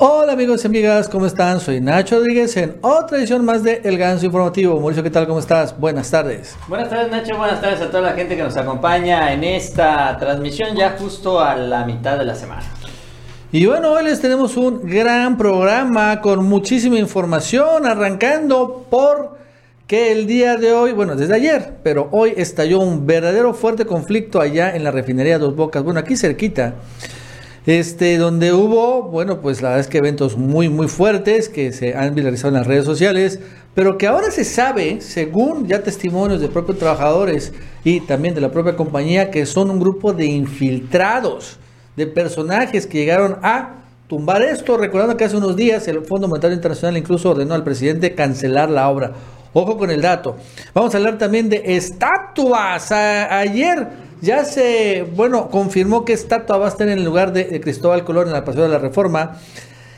Hola amigos y amigas, ¿cómo están? Soy Nacho Rodríguez en otra edición más de El Ganso Informativo. Mauricio, ¿qué tal? ¿Cómo estás? Buenas tardes. Buenas tardes Nacho, buenas tardes a toda la gente que nos acompaña en esta transmisión ya justo a la mitad de la semana. Y bueno, hoy les tenemos un gran programa con muchísima información, arrancando por que el día de hoy, bueno, desde ayer, pero hoy estalló un verdadero fuerte conflicto allá en la refinería Dos Bocas, bueno, aquí cerquita este, donde hubo, bueno, pues la verdad es que eventos muy, muy fuertes que se han viralizado en las redes sociales, pero que ahora se sabe, según ya testimonios de propios trabajadores y también de la propia compañía, que son un grupo de infiltrados, de personajes que llegaron a tumbar esto, recordando que hace unos días el Fondo Monetario Internacional incluso ordenó al presidente cancelar la obra. Ojo con el dato. Vamos a hablar también de estatuas. ayer ya se, bueno, confirmó que estatua va a estar en el lugar de, Cristóbal Colón en la Paseo de la Reforma.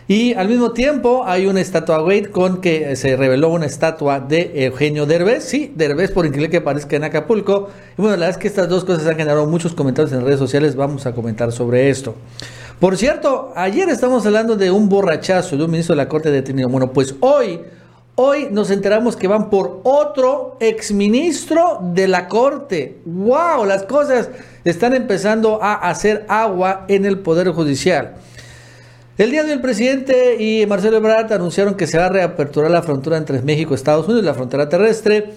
Y al mismo tiempo hay una estatua Wade con que se reveló una estatua de Eugenio Derbez. Sí, Derbez por increíble que parezca en Acapulco. Y bueno, la verdad es que estas dos cosas han generado muchos comentarios en redes sociales. Vamos a comentar sobre esto. Por cierto, ayer estamos hablando de un borrachazo de un ministro de la Corte detenido. Bueno, pues hoy Hoy nos enteramos que van por otro exministro de la Corte. ¡Wow! Las cosas están empezando a hacer agua en el Poder Judicial. El día de hoy el presidente y Marcelo Ebrard anunciaron que se va a reaperturar la frontera entre México y Estados Unidos, la frontera terrestre.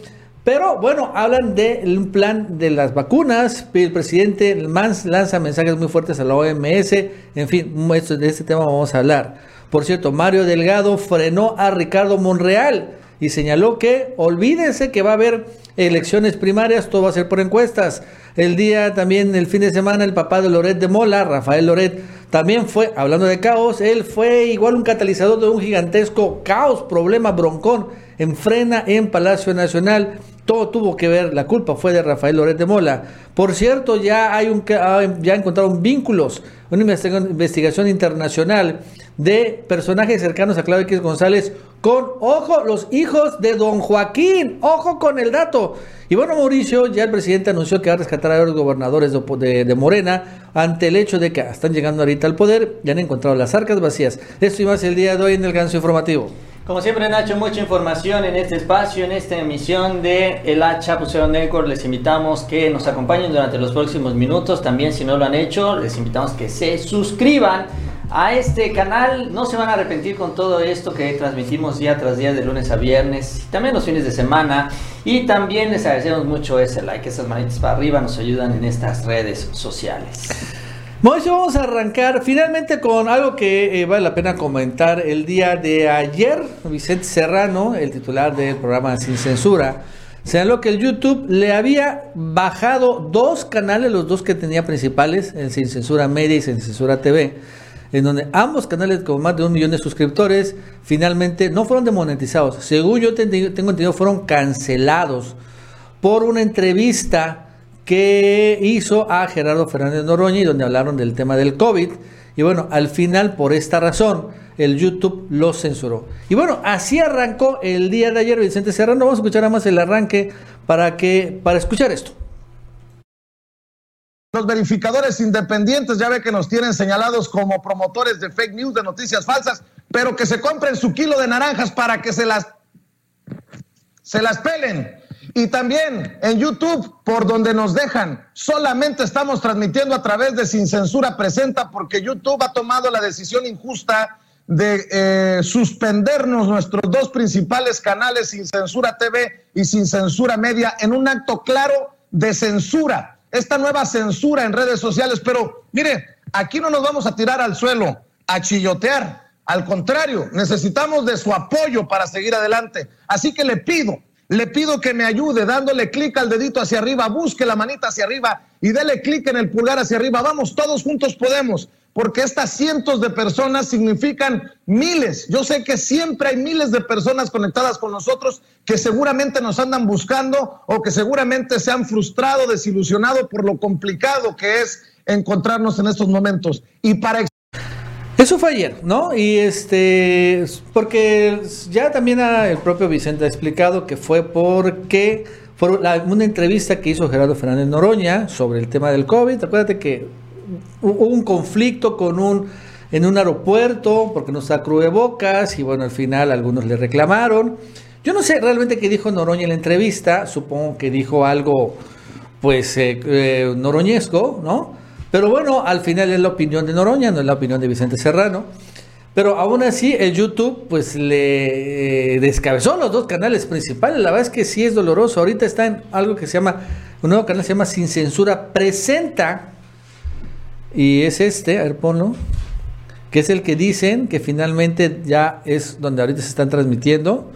Pero bueno, hablan del plan de las vacunas. El presidente lanza mensajes muy fuertes a la OMS. En fin, de este tema vamos a hablar. Por cierto, Mario Delgado frenó a Ricardo Monreal y señaló que olvídense que va a haber elecciones primarias, todo va a ser por encuestas. El día también, el fin de semana, el papá de Loret de Mola, Rafael Loret, también fue, hablando de caos, él fue igual un catalizador de un gigantesco caos, problema, broncón, en frena en Palacio Nacional. Todo tuvo que ver, la culpa fue de Rafael Loret de Mola. Por cierto, ya hay un ya encontraron vínculos, una investigación internacional de personajes cercanos a Claudio X González con, ojo, los hijos de don Joaquín, ojo con el dato. Y bueno, Mauricio, ya el presidente anunció que va a rescatar a los gobernadores de, Morena ante el hecho de que están llegando ahorita al poder y han encontrado las arcas vacías. Esto y más el día de hoy en el ganso informativo. Como siempre, Nacho, mucha información en este espacio, en esta emisión de El Hacha Puseo Network. Les invitamos que nos acompañen durante los próximos minutos. También, si no lo han hecho, les invitamos que se suscriban a este canal. No se van a arrepentir con todo esto que transmitimos día tras día de lunes a viernes, también los fines de semana. Y también les agradecemos mucho ese like, esas manitas para arriba nos ayudan en estas redes sociales. Bueno, vamos a arrancar finalmente con algo que eh, vale la pena comentar. El día de ayer, Vicente Serrano, el titular del programa Sin Censura, señaló que el YouTube le había bajado dos canales, los dos que tenía principales, el Sin Censura Media y Sin Censura TV en donde ambos canales con más de un millón de suscriptores finalmente no fueron demonetizados. Según yo tengo entendido, fueron cancelados por una entrevista que hizo a Gerardo Fernández Noroña y donde hablaron del tema del COVID. Y bueno, al final, por esta razón, el YouTube los censuró. Y bueno, así arrancó el día de ayer Vicente Serrano. Vamos a escuchar nada más el arranque para que para escuchar esto. Los verificadores independientes ya ve que nos tienen señalados como promotores de fake news, de noticias falsas, pero que se compren su kilo de naranjas para que se las se las pelen. Y también en YouTube, por donde nos dejan, solamente estamos transmitiendo a través de Sin Censura Presenta, porque YouTube ha tomado la decisión injusta de eh, suspendernos nuestros dos principales canales, Sin Censura TV y Sin Censura Media, en un acto claro de censura esta nueva censura en redes sociales, pero mire, aquí no nos vamos a tirar al suelo, a chillotear. Al contrario, necesitamos de su apoyo para seguir adelante. Así que le pido, le pido que me ayude dándole clic al dedito hacia arriba, busque la manita hacia arriba y dele clic en el pulgar hacia arriba. Vamos, todos juntos podemos porque estas cientos de personas significan miles. Yo sé que siempre hay miles de personas conectadas con nosotros que seguramente nos andan buscando o que seguramente se han frustrado, desilusionado por lo complicado que es encontrarnos en estos momentos. Y para eso fue ayer, ¿no? Y este, porque ya también el propio Vicente ha explicado que fue porque por una entrevista que hizo Gerardo Fernández Noroña sobre el tema del COVID. Acuérdate que hubo un conflicto con un en un aeropuerto porque no está bocas y bueno, al final algunos le reclamaron. Yo no sé realmente qué dijo Noroña en la entrevista, supongo que dijo algo pues eh, eh, noroñesco, ¿no? Pero bueno, al final es la opinión de Noroña, no es la opinión de Vicente Serrano. Pero aún así, el YouTube, pues le eh, descabezó los dos canales principales. La verdad es que sí es doloroso. Ahorita está en algo que se llama, un nuevo canal se llama Sin Censura Presenta. Y es este, a ver, ponlo. Que es el que dicen que finalmente ya es donde ahorita se están transmitiendo.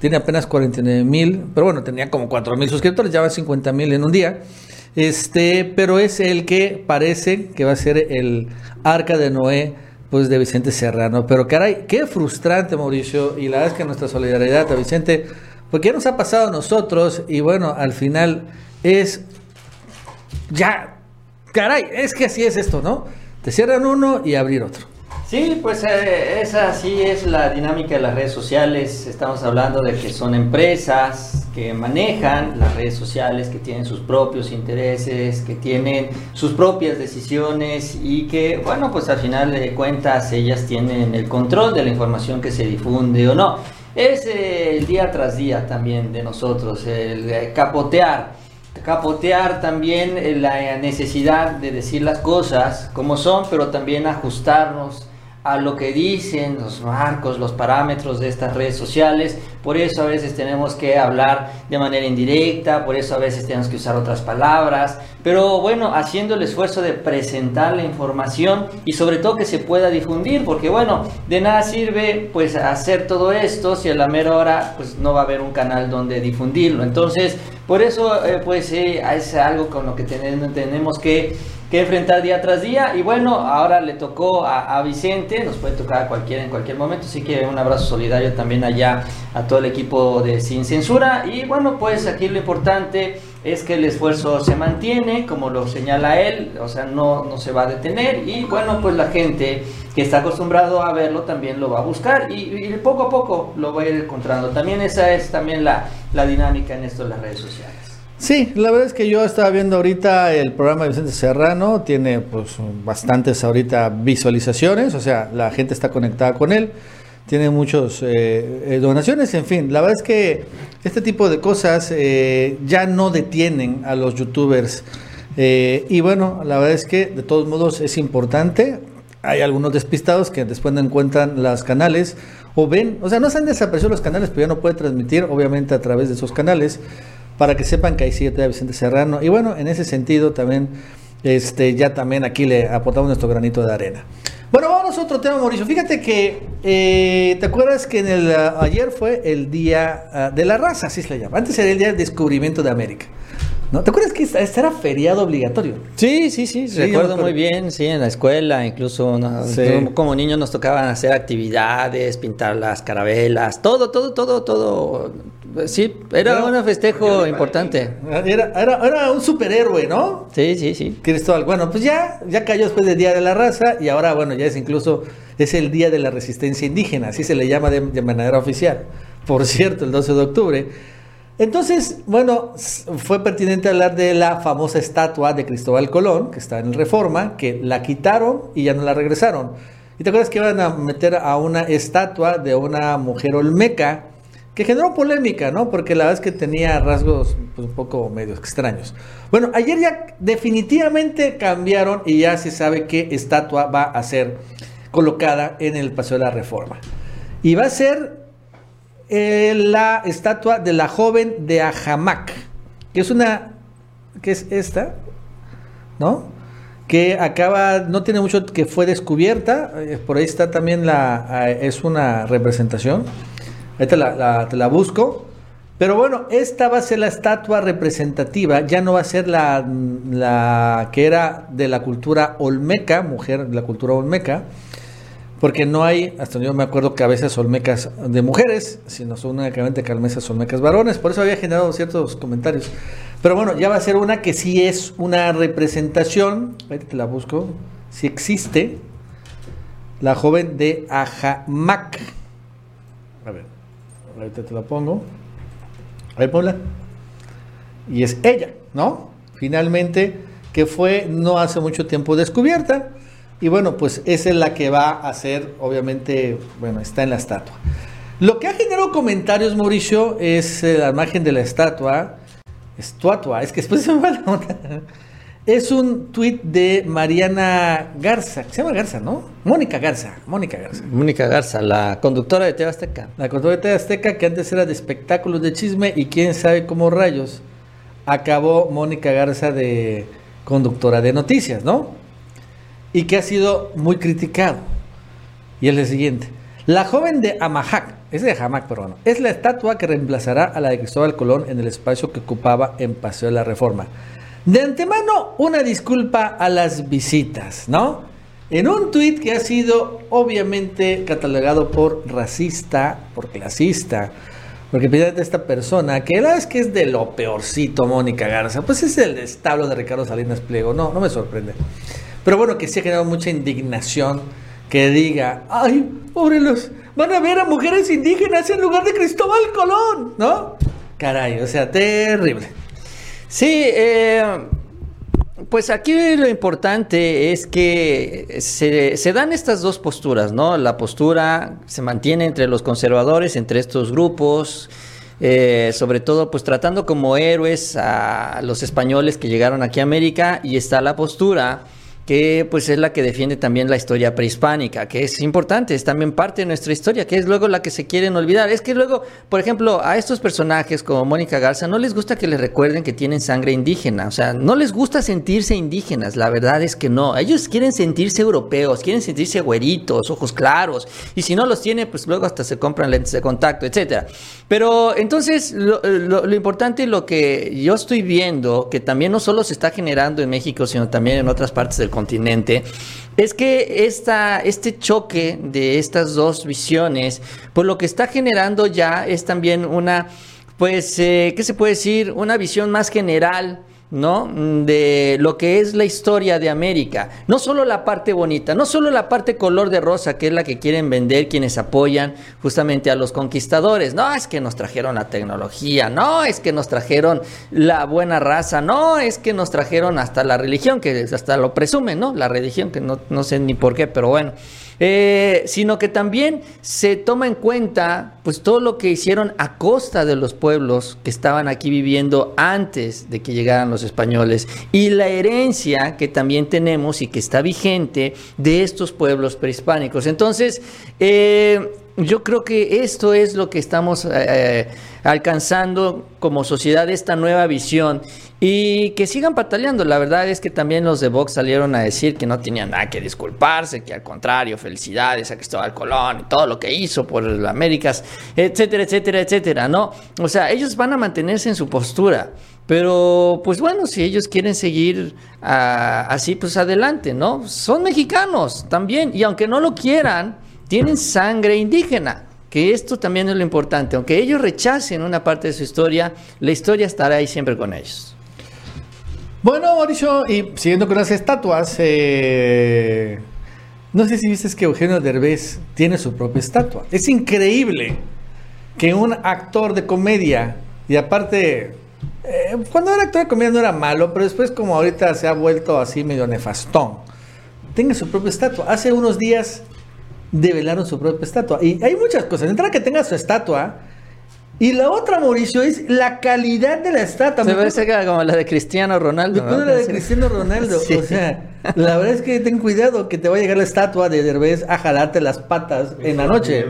Tiene apenas 49 mil, pero bueno, tenía como 4 mil suscriptores, ya va a 50 mil en un día. Este, pero es el que parece que va a ser el arca de Noé pues de Vicente Serrano. Pero caray, qué frustrante, Mauricio, y la verdad es que nuestra solidaridad a Vicente, porque nos ha pasado a nosotros, y bueno, al final es ya, caray, es que así es esto, ¿no? Te cierran uno y abrir otro. Sí, pues eh, esa sí es la dinámica de las redes sociales. Estamos hablando de que son empresas que manejan las redes sociales, que tienen sus propios intereses, que tienen sus propias decisiones y que, bueno, pues al final de cuentas ellas tienen el control de la información que se difunde o no. Es eh, el día tras día también de nosotros, el eh, capotear capotear también la necesidad de decir las cosas como son, pero también ajustarnos a lo que dicen los marcos, los parámetros de estas redes sociales. Por eso a veces tenemos que hablar de manera indirecta, por eso a veces tenemos que usar otras palabras. Pero bueno, haciendo el esfuerzo de presentar la información y sobre todo que se pueda difundir, porque bueno, de nada sirve pues hacer todo esto si a la mera hora pues no va a haber un canal donde difundirlo. Entonces, por eso eh, pues eh, es algo con lo que tenemos que que enfrentar día tras día. Y bueno, ahora le tocó a, Vicente, nos puede tocar a cualquiera en cualquier momento, así que un abrazo solidario también allá a todo el equipo de Sin Censura. Y bueno, pues aquí lo importante es que el esfuerzo se mantiene, como lo señala él, o sea, no, no se va a detener. Y bueno, pues la gente que está acostumbrado a verlo también lo va a buscar y, poco a poco lo va a ir encontrando. También esa es también la, la dinámica en esto de las redes sociales. Sí, la verdad es que yo estaba viendo ahorita el programa de Vicente Serrano, tiene pues bastantes ahorita visualizaciones, o sea, la gente está conectada con él, tiene muchas eh, eh, donaciones, en fin, la verdad es que este tipo de cosas eh, ya no detienen a los youtubers y bueno, la verdad es que de todos modos es importante, hay algunos despistados que después no encuentran los canales o ven, o sea, no se han desaparecido los canales, pero ya no puede transmitir obviamente a través de esos canales para que sepan que hay siete de Vicente Serrano. Y bueno, en ese sentido también, este, ya también aquí le aportamos nuestro granito de arena. Bueno, vamos a otro tema, Mauricio. Fíjate que, eh, ¿te acuerdas que en el, ayer fue el Día ah, de la Raza, así se le llama? Antes era el Día del Descubrimiento de América. ¿No? ¿Te acuerdas que este era feriado obligatorio? Sí, sí, sí, recuerdo muy bien, sí, en la escuela, incluso como niños nos tocaban hacer actividades, pintar las carabelas, todo, todo, todo, todo. Sí, era, un festejo importante. Era, era, era, un superhéroe, ¿no? Sí, sí, sí. Cristóbal, bueno, pues ya, ya cayó después del Día de la Raza y ahora, bueno, ya es incluso, es el Día de la Resistencia Indígena, así se le llama de, de manera oficial. Por cierto, el 12 de octubre. Entonces, bueno, fue pertinente hablar de la famosa estatua de Cristóbal Colón, que está en Reforma, que la quitaron y ya no la regresaron. ¿Y te acuerdas que iban a meter a una estatua de una mujer olmeca? Que generó polémica, ¿no? Porque la verdad es que tenía rasgos pues, un poco medio extraños. Bueno, ayer ya definitivamente cambiaron y ya se sabe qué estatua va a ser colocada en el Paseo de la Reforma. Y va a ser eh, la estatua de la joven de Ajamac, que es una, que es esta, ¿no? Que acaba, no tiene mucho que fue descubierta, eh, por ahí está también la, eh, es una representación, ahí te la, te la busco, pero bueno, esta va a ser la estatua representativa, ya no va a ser la, la que era de la cultura olmeca, mujer de la cultura olmeca, porque no hay, hasta yo me acuerdo, cabezas olmecas de mujeres, sino son únicamente cabezas olmecas varones, por eso había generado ciertos comentarios. Pero bueno, ya va a ser una que sí es una representación, ahí te la busco, si existe, la joven de Ajamac. A ver, ahorita te la pongo. A ver, ponla. Y es ella, ¿no? Finalmente, que fue no hace mucho tiempo descubierta Y bueno, pues esa es la que va a ser, obviamente, bueno, está en la estatua. Lo que ha generado comentarios, Mauricio, es eh, la imagen de la estatua. Estatua, es que después se me va la onda. Es un tuit de Mariana Garza, se llama Garza, ¿no? Mónica Garza, Mónica Garza. Mónica Garza, la conductora de TV Azteca. La conductora de TV Azteca, que antes era de espectáculos de chisme y quién sabe cómo rayos acabó Mónica Garza de conductora de noticias, ¿no? Y que ha sido muy criticado. Y es el siguiente. La joven de Amajac, es de Jamac, pero bueno, es la estatua que reemplazará a la de Cristóbal Colón en el espacio que ocupaba en Paseo de la Reforma. De antemano, una disculpa a las visitas, ¿no? En un tuit que ha sido obviamente catalogado por racista, por clasista, porque de esta persona, que la es que es de lo peorcito, Mónica Garza, pues es el establo de Ricardo Salinas Pliego, no, no me sorprende. Pero bueno, que sí ha generado mucha indignación que diga, ay, pobre los, van a ver a mujeres indígenas en lugar de Cristóbal Colón, ¿no? Caray, o sea, terrible. Sí, eh, pues aquí lo importante es que se, dan estas dos posturas, ¿no? La postura se mantiene entre los conservadores, entre estos grupos, eh, sobre todo pues tratando como héroes a los españoles que llegaron aquí a América y está la postura que pues es la que defiende también la historia prehispánica, que es importante, es también parte de nuestra historia, que es luego la que se quieren olvidar. Es que luego, por ejemplo, a estos personajes como Mónica Garza no les gusta que les recuerden que tienen sangre indígena, o sea, no les gusta sentirse indígenas, la verdad es que no. Ellos quieren sentirse europeos, quieren sentirse güeritos, ojos claros, y si no los tiene, pues luego hasta se compran lentes de contacto, etcétera. Pero entonces lo, lo importante, lo que yo estoy viendo, que también no solo se está generando en México, sino también en otras partes del continente, es que esta, este choque de estas dos visiones, pues lo que está generando ya es también una, pues, eh, ¿qué se puede decir? Una visión más general ¿no? De lo que es la historia de América. No solo la parte bonita, no solo la parte color de rosa, que es la que quieren vender quienes apoyan justamente a los conquistadores. No, es que nos trajeron la tecnología, no, es que nos trajeron la buena raza, no, es que nos trajeron hasta la religión, que hasta lo presumen, ¿no? La religión, que no, no sé ni por qué, pero bueno. Eh, sino que también se toma en cuenta pues todo lo que hicieron a costa de los pueblos que estaban aquí viviendo antes de que llegaran los españoles y la herencia que también tenemos y que está vigente de estos pueblos prehispánicos. Entonces, eh, yo creo que esto es lo que estamos eh, alcanzando como sociedad, esta nueva visión. Y que sigan pataleando. La verdad es que también los de Vox salieron a decir que no tenían nada que disculparse, que al contrario, felicidades a Cristóbal Colón y todo lo que hizo por las Américas, etcétera, etcétera, etcétera, ¿no? O sea, ellos van a mantenerse en su postura. Pero, pues bueno, si ellos quieren seguir ah, así, pues adelante, ¿no? Son mexicanos también. Y aunque no lo quieran, tienen sangre indígena. Que esto también es lo importante. Aunque ellos rechacen una parte de su historia, la historia estará ahí siempre con ellos. Bueno, Mauricio, y siguiendo con las estatuas, eh, no sé si viste que Eugenio Derbez tiene su propia estatua. Es increíble que un actor de comedia, y aparte, eh, cuando era actor de comedia no era malo, pero después como ahorita se ha vuelto así medio nefastón, tenga su propia estatua. Hace unos días develaron su propia estatua. Y hay muchas cosas. Entra que tenga su estatua, y la otra, Mauricio, es la calidad de la estatua. Se parece como la de Cristiano Ronaldo. ¿no? la de Cristiano Ronaldo. O sea, la verdad es que ten cuidado que te va a llegar la estatua de Derbez a jalarte las patas en la noche.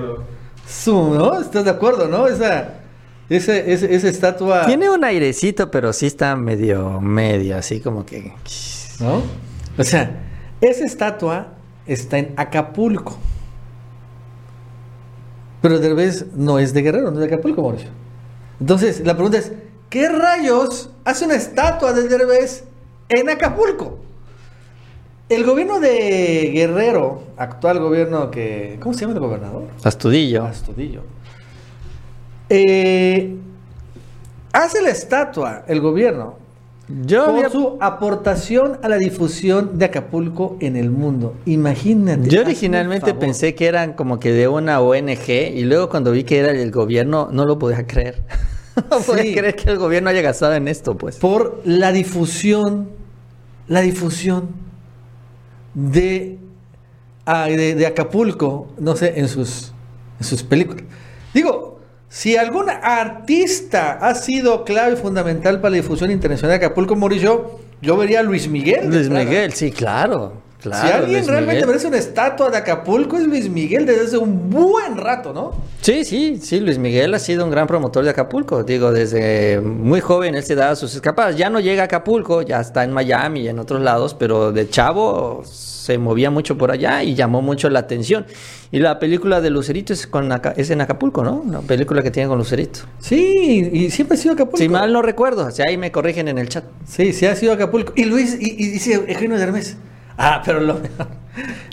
¿No? ¿Estás de acuerdo, no? Esa, esa, esa, estatua... Tiene un airecito, pero sí está medio, medio, así como que... ¿No? O sea, esa estatua está en Acapulco. Pero Derbez no es de Guerrero, no es de Acapulco, Mauricio. Entonces, la pregunta es, ¿qué rayos hace una estatua de Derbez en Acapulco? El gobierno de Guerrero, actual gobierno que... ¿Cómo se llama el gobernador? Astudillo. Astudillo. Eh, hace la estatua, el gobierno, yo por su aportación a la difusión de Acapulco en el mundo. Imagínate. Yo originalmente pensé que eran como que de una ONG y luego cuando vi que era el gobierno no lo podía creer. no podía creer que el gobierno haya gastado en esto, pues. Por la difusión, la difusión de de, Acapulco, no sé, en sus, en sus películas. Digo, si algún artista ha sido clave fundamental para la difusión internacional de Acapulco, Mauricio, yo vería a Luis Miguel. Luis Miguel, sí, claro. Si alguien realmente merece una estatua de Acapulco es Luis Miguel desde hace un buen rato, ¿no? Sí, sí, sí, Luis Miguel ha sido un gran promotor de Acapulco. Digo, desde muy joven él se daba sus escapadas. Ya no llega a Acapulco, ya está en Miami y en otros lados, pero de chavo se movía mucho por allá y llamó mucho la atención. Y la película de Lucerito es, con, es en Acapulco, ¿no? Una película que tiene con Lucerito. Sí, y siempre ha sido Acapulco. Si mal no recuerdo, o sea, ahí me corrigen en el chat. Sí, sí ha sido Acapulco. Y Luis, y, dice Eugenio de Hermes. Ah, pero lo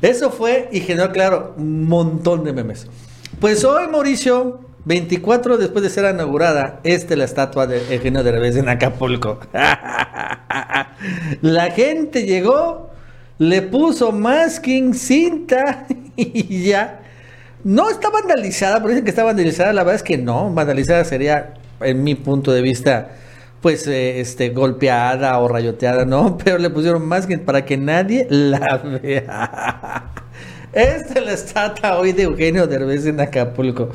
Eso fue y generó, claro, un montón de memes. Pues hoy, Mauricio, 24 después de ser inaugurada, esta es la estatua de Eugenio de Hermes en Acapulco. la gente llegó le puso masking, cinta y ya. No está vandalizada, pero dicen que está vandalizada. La verdad es que no, vandalizada sería, en mi punto de vista, pues eh, este golpeada o rayoteada, ¿no? Pero le pusieron masking para que nadie la vea. Esta es la estatua hoy de Eugenio Derbez en Acapulco.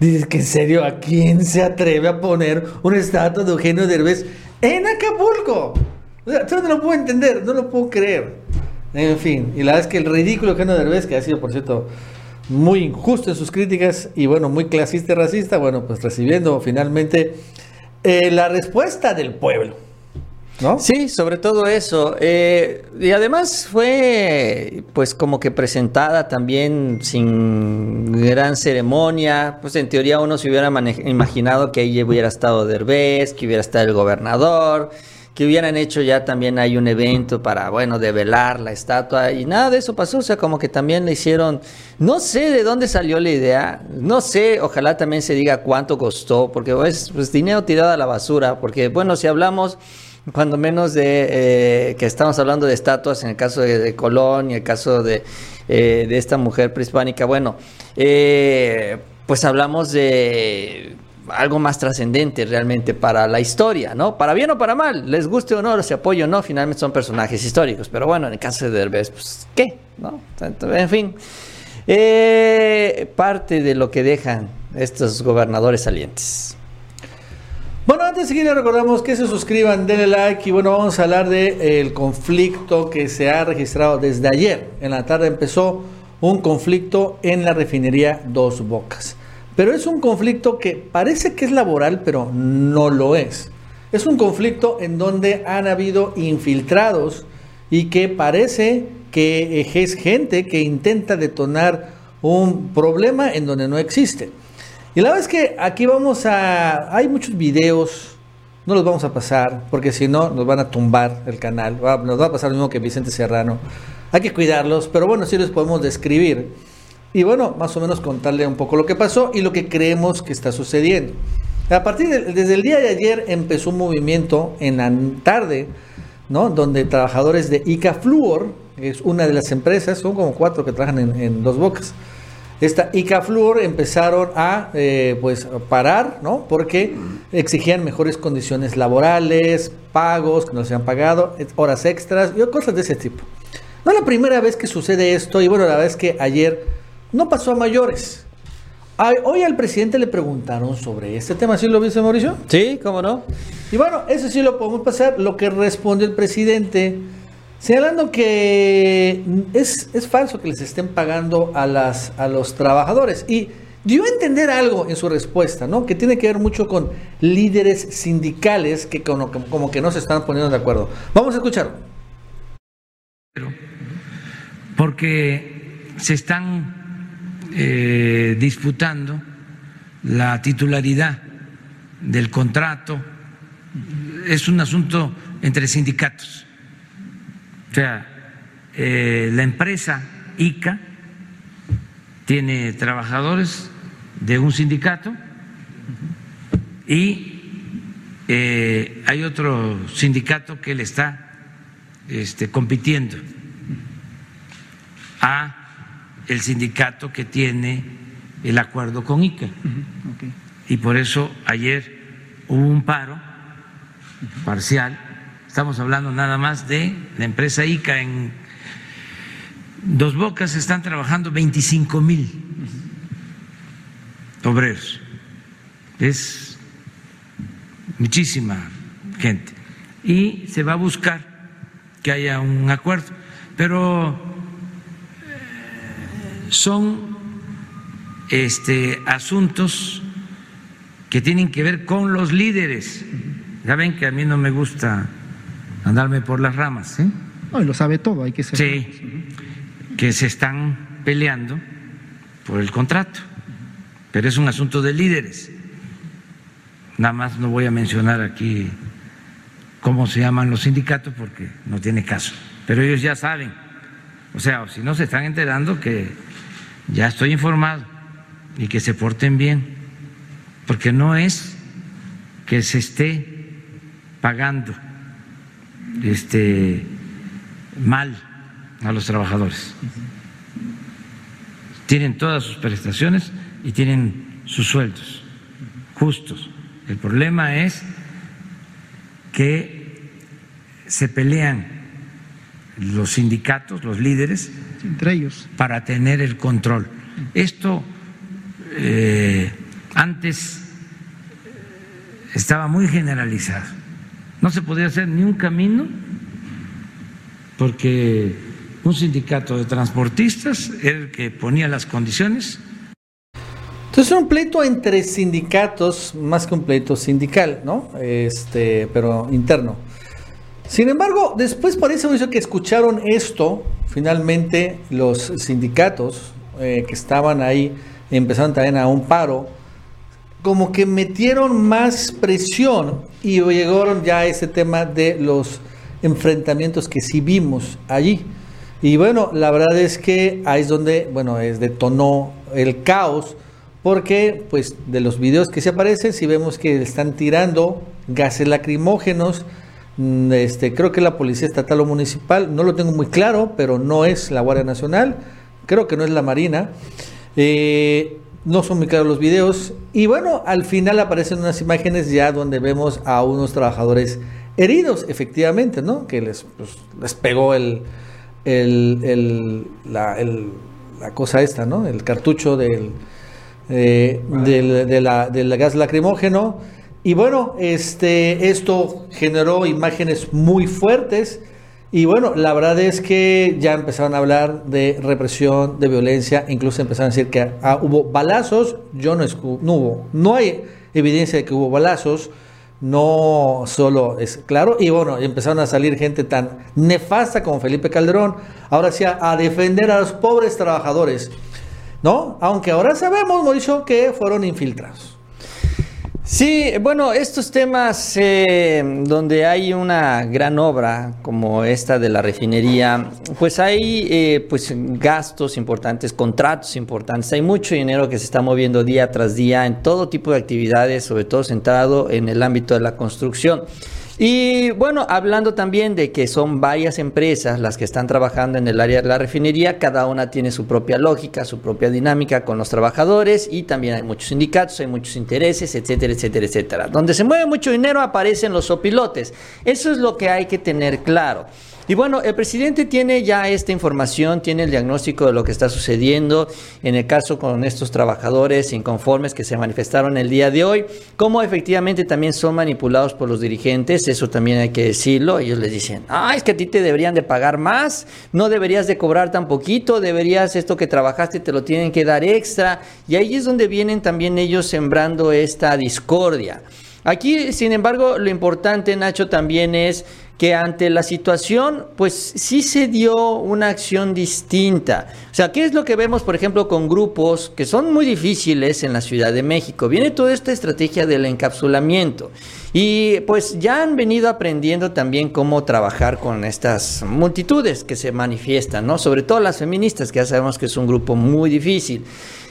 Dices que en serio, ¿a quién se atreve a poner una estatua de Eugenio Derbez en Acapulco? O sea, no lo puedo entender, no lo puedo creer. En fin, y la verdad es que el ridículo Eugenio Derbez, que ha sido, por cierto, muy injusto en sus críticas y bueno, muy clasista y racista, bueno, pues recibiendo finalmente eh, la respuesta del pueblo. ¿No? Sí, sobre todo eso. Eh, y además fue pues como que presentada también sin gran ceremonia. Pues en teoría uno se hubiera imaginado que ahí hubiera estado Derbez, que hubiera estado el gobernador que hubieran hecho ya también hay un evento para, bueno, develar la estatua y nada de eso pasó, o sea, como que también le hicieron, no sé de dónde salió la idea, no sé, ojalá también se diga cuánto costó, porque es pues, dinero tirado a la basura, porque bueno, si hablamos cuando menos de eh, que estamos hablando de estatuas en el caso de, Colón y el caso de, eh, de esta mujer prehispánica, bueno, eh, pues hablamos de algo más trascendente realmente para la historia, ¿no? Para bien o para mal, les guste o no, se apoyo o no, finalmente son personajes históricos, pero bueno, en el caso de Derbez, pues, ¿qué? ¿No? En fin, eh, parte de lo que dejan estos gobernadores salientes. Bueno, antes de seguir, recordamos que se suscriban, denle like y bueno, vamos a hablar del el conflicto que se ha registrado desde ayer. En la tarde empezó un conflicto en la refinería Dos Bocas. Pero es un conflicto que parece que es laboral, pero no lo es. Es un conflicto en donde han habido infiltrados y que parece que es gente que intenta detonar un problema en donde no existe. Y la verdad es que aquí vamos a... Hay muchos videos, no los vamos a pasar, porque si no nos van a tumbar el canal. Nos va a pasar lo mismo que Vicente Serrano. Hay que cuidarlos, pero bueno, sí les podemos describir y bueno, más o menos contarle un poco lo que pasó y lo que creemos que está sucediendo. A partir de, desde el día de ayer empezó un movimiento en la tarde, ¿no? Donde trabajadores de Ica Fluor, que es una de las empresas, son como cuatro que trabajan en, Dos Bocas. Esta Ica Fluor empezaron a eh, pues parar, ¿no? Porque exigían mejores condiciones laborales, pagos que no se han pagado, horas extras y cosas de ese tipo. No es la primera vez que sucede esto y bueno, la verdad es que ayer no pasó a mayores. Hoy al presidente le preguntaron sobre este tema, ¿sí lo viste Mauricio? Sí, cómo no. Y bueno, eso sí lo podemos pasar. Lo que responde el presidente, señalando que es, es falso que les estén pagando a, las, a los trabajadores. Y dio a entender algo en su respuesta, ¿no? Que tiene que ver mucho con líderes sindicales que como, como que no se están poniendo de acuerdo. Vamos a escucharlo. Porque se están eh, disputando la titularidad del contrato. Es un asunto entre sindicatos. O sea, eh, la empresa ICA tiene trabajadores de un sindicato y eh, hay otro sindicato que le está este, compitiendo a el sindicato que tiene el acuerdo con ICA. Y por eso ayer hubo un paro parcial. Estamos hablando nada más de la empresa ICA en Dos Bocas están trabajando 25 mil obreros. Es muchísima gente. Y se va a buscar que haya un acuerdo. Pero son este, asuntos que tienen que ver con los líderes. Ya ven que a mí no me gusta andarme por las ramas. ¿eh? No, lo sabe todo, hay que ser. Sí, que se están peleando por el contrato, pero es un asunto de líderes. Nada más no voy a mencionar aquí cómo se llaman los sindicatos porque no tiene caso, pero ellos ya saben. O sea, si no se están enterando que ya estoy informado y que se porten bien, porque no es que se esté pagando este mal a los trabajadores. Tienen todas sus prestaciones y tienen sus sueldos justos. El problema es que se pelean los sindicatos, los líderes, entre ellos, para tener el control. Esto eh, antes estaba muy generalizado. No se podía hacer ni un camino porque un sindicato de transportistas era el que ponía las condiciones. Entonces un pleito entre sindicatos, más que un pleito sindical, ¿no? Este, pero interno. Sin embargo, después parece que escucharon esto, finalmente los sindicatos eh, que estaban ahí empezaron también a un paro, como que metieron más presión y llegaron ya a ese tema de los enfrentamientos que sí vimos allí. Y bueno, la verdad es que ahí es donde, bueno, es detonó el caos, porque pues de los videos que se aparecen, si vemos que están tirando gases lacrimógenos, este, creo que la Policía Estatal o Municipal, no lo tengo muy claro, pero no es la Guardia Nacional, creo que no es la Marina. Eh, no son muy claros los videos. Y bueno, al final aparecen unas imágenes ya donde vemos a unos trabajadores heridos, efectivamente, ¿no? Que les, pues, les pegó el, el, la, cosa esta, ¿no? El cartucho del, eh, del, de la, del gas lacrimógeno. Y bueno, este, esto generó imágenes muy fuertes. Y bueno, la verdad es que ya empezaron a hablar de represión, de violencia, incluso empezaron a decir que ah, hubo balazos. Yo no, no hubo, no hay evidencia de que hubo balazos no solo es claro, y bueno, empezaron a salir gente tan nefasta como Felipe Calderón, ahora sí a, defender a los pobres trabajadores, ¿no? Aunque ahora sabemos, Mauricio, que fueron infiltrados. Sí, bueno, estos temas eh, donde hay una gran obra como esta de la refinería, pues hay eh, pues gastos importantes, contratos importantes, hay mucho dinero que se está moviendo día tras día en todo tipo de actividades, sobre todo centrado en el ámbito de la construcción. Y bueno, hablando también de que son varias empresas las que están trabajando en el área de la refinería, cada una tiene su propia lógica, su propia dinámica con los trabajadores y también hay muchos sindicatos, hay muchos intereses, etcétera, etcétera, etcétera. Donde se mueve mucho dinero aparecen los opilotes. Eso es lo que hay que tener claro. Y bueno, el presidente tiene ya esta información, tiene el diagnóstico de lo que está sucediendo en el caso con estos trabajadores inconformes que se manifestaron el día de hoy, cómo efectivamente también son manipulados por los dirigentes, eso también hay que decirlo, ellos les dicen, ah, es que a ti te deberían de pagar más, no deberías de cobrar tan poquito, deberías esto que trabajaste te lo tienen que dar extra, y ahí es donde vienen también ellos sembrando esta discordia. Aquí, sin embargo, lo importante, Nacho, también es que ante la situación, pues sí se dio una acción distinta. O sea, ¿qué es lo que vemos, por ejemplo, con grupos que son muy difíciles en la Ciudad de México? Viene toda esta estrategia del encapsulamiento. Y pues ya han venido aprendiendo también cómo trabajar con estas multitudes que se manifiestan, ¿no? Sobre todo las feministas, que ya sabemos que es un grupo muy difícil.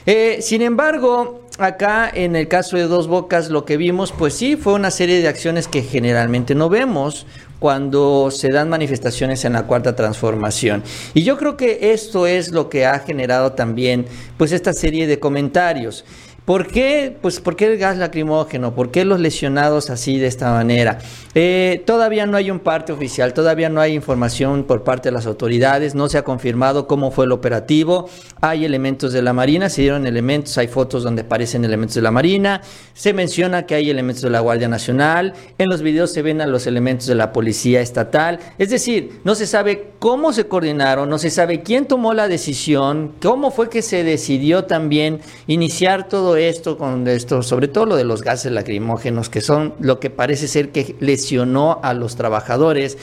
Eh, sin embargo, acá en el caso de Dos Bocas lo que vimos, pues sí, fue una serie de acciones que generalmente no vemos cuando se dan manifestaciones en la cuarta transformación. Y yo creo que esto es lo que ha generado también pues esta serie de comentarios. ¿Por qué? Pues ¿por qué el gas lacrimógeno? ¿Por qué los lesionados así de esta manera? Eh, todavía no hay un parte oficial, todavía no hay información por parte de las autoridades, no se ha confirmado cómo fue el operativo. Hay elementos de la Marina, se dieron elementos, hay fotos donde aparecen elementos de la Marina, se menciona que hay elementos de la Guardia Nacional, en los videos se ven a los elementos de la Policía Estatal, es decir, no se sabe cómo se coordinaron, no se sabe quién tomó la decisión, cómo fue que se decidió también iniciar todo esto con esto, sobre todo lo de los gases lacrimógenos, que son lo que parece ser que lesionó a los trabajadores.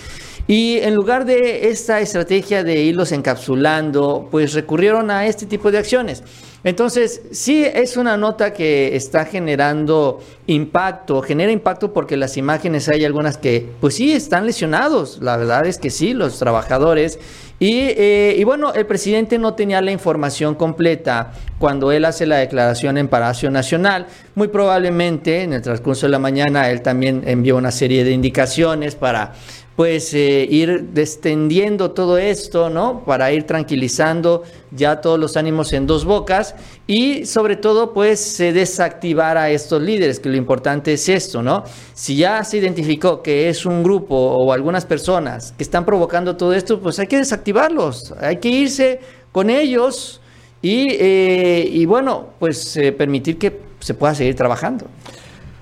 Y en lugar de esta estrategia de irlos encapsulando, pues recurrieron a este tipo de acciones. Entonces, sí es una nota que está generando impacto, genera impacto porque las imágenes hay algunas que, pues sí, están lesionados, la verdad es que sí, los trabajadores. Y, eh, y, bueno, el presidente no tenía la información completa cuando él hace la declaración en Palacio Nacional. Muy probablemente en el transcurso de la mañana él también envió una serie de indicaciones para pues eh, ir descendiendo todo esto, ¿no? Para ir tranquilizando ya todos los ánimos en dos bocas y sobre todo pues se desactivar a estos líderes, que lo importante es esto, ¿no? Si ya se identificó que es un grupo o algunas personas que están provocando todo esto, pues hay que desactivarlos, hay que irse con ellos y, eh, y bueno, pues eh, permitir que se pueda seguir trabajando.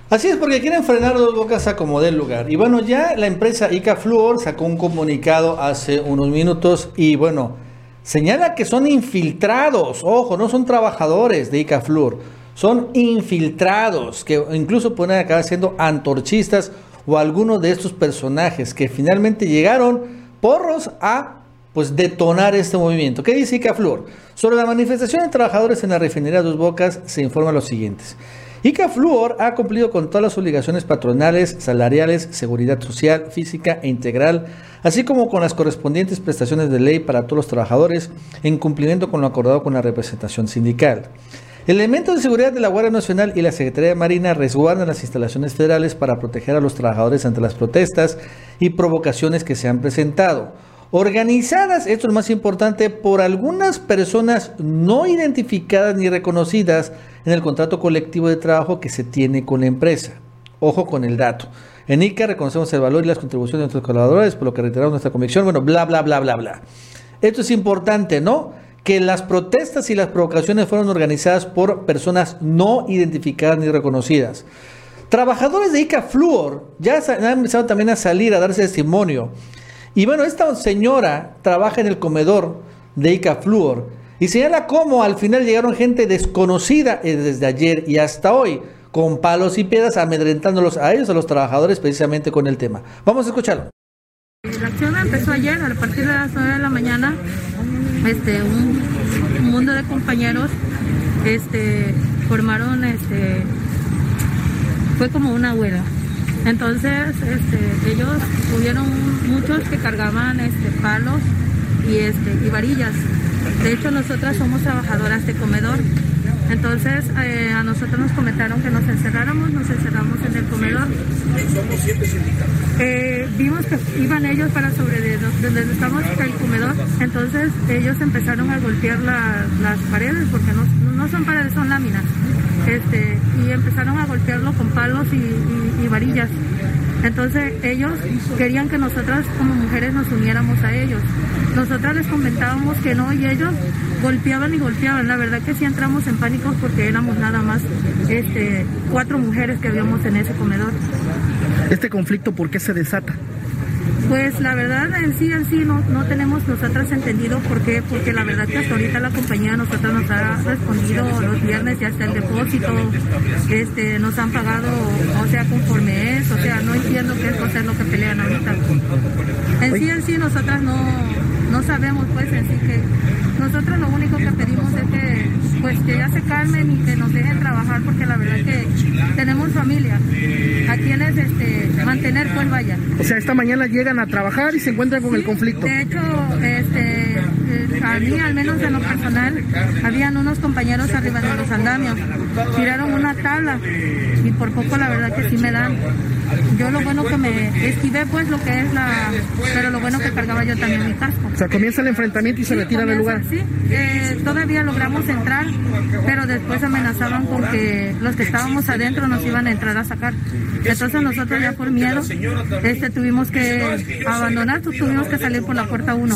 Así es, porque quieren frenar dos bocas a como del lugar. Y bueno, ya la empresa Ica Fluor sacó un comunicado hace unos minutos y bueno, señala que son infiltrados. Ojo, no son trabajadores de Ica Fluor, son infiltrados que incluso pueden acabar siendo antorchistas o algunos de estos personajes que finalmente llegaron porros a pues detonar este movimiento. ¿Qué dice Ica Fluor? Sobre la manifestación de trabajadores en la refinería Dos Bocas se informa lo siguiente. ICA Fluor ha cumplido con todas las obligaciones patronales, salariales, seguridad social, física e integral, así como con las correspondientes prestaciones de ley para todos los trabajadores, en cumplimiento con lo acordado con la representación sindical. Elementos de seguridad de la Guardia Nacional y la Secretaría de Marina resguardan las instalaciones federales para proteger a los trabajadores ante las protestas y provocaciones que se han presentado organizadas, esto es más importante, por algunas personas no identificadas ni reconocidas en el contrato colectivo de trabajo que se tiene con la empresa. Ojo con el dato. En ICA reconocemos el valor y las contribuciones de nuestros colaboradores, por lo que reiteramos nuestra convicción. Bueno, bla, bla, bla, bla, bla. Esto es importante, ¿no? Que las protestas y las provocaciones fueron organizadas por personas no identificadas ni reconocidas. Trabajadores de ICA Fluor ya han empezado también a salir a darse testimonio y bueno, esta señora trabaja en el comedor de Ica Fluor y señala cómo al final llegaron gente desconocida eh, desde ayer y hasta hoy con palos y piedras amedrentándolos a ellos, a los trabajadores, precisamente con el tema. Vamos a escucharlo. La acción empezó ayer, a partir de las 9 de la mañana, este, un, un mundo de compañeros este, formaron, este, fue como una huelga entonces, este, ellos tuvieron muchos que cargaban este, palos y, este, y varillas. De hecho, nosotras somos trabajadoras de comedor. Entonces, eh, a nosotros nos comentaron que nos encerráramos, nos encerramos en el comedor. Eh, vimos que iban ellos para sobre donde estamos el comedor. Entonces, ellos empezaron a golpear las paredes porque no, no son paredes, son láminas este, y empezaron a golpearlo con palos y, varillas. Entonces ellos querían que nosotras como mujeres nos uniéramos a ellos. Nosotras les comentábamos que no y ellos golpeaban y golpeaban. La verdad que sí entramos en pánico porque éramos nada más este, cuatro mujeres que habíamos en ese comedor. ¿Este conflicto por qué se desata? Pues la verdad en sí, en sí no, no tenemos nosotras entendido por qué, porque la verdad que hasta ahorita la compañía nosotros nos ha respondido los viernes y hasta el depósito, este, nos han pagado, o sea, conforme es, o sea, no entiendo qué es lo que pelean ahorita. En sí, en sí nosotras no, no sabemos pues en sí que nosotros lo único que pedimos es que pues que ya se calmen y que nos dejen trabajar porque la verdad que tenemos familia a quienes este, mantener pues vaya. O sea, esta mañana llegan a trabajar y se encuentran con el conflicto. De hecho, este, eh, a mí al menos en lo personal, habían unos compañeros arriba de los andamios, tiraron una tabla y por poco la verdad que sí me dan. Yo lo bueno que me esquivé pues lo que es la, pero lo bueno que cargaba yo también mi casco. O sea, comienza el enfrentamiento y se retira del lugar. Sí, eh, todavía logramos entrar, pero después amenazaban con que los que estábamos adentro nos iban a entrar a sacar. Entonces nosotros ya por miedo este, tuvimos que abandonar, tuvimos que salir por la puerta 1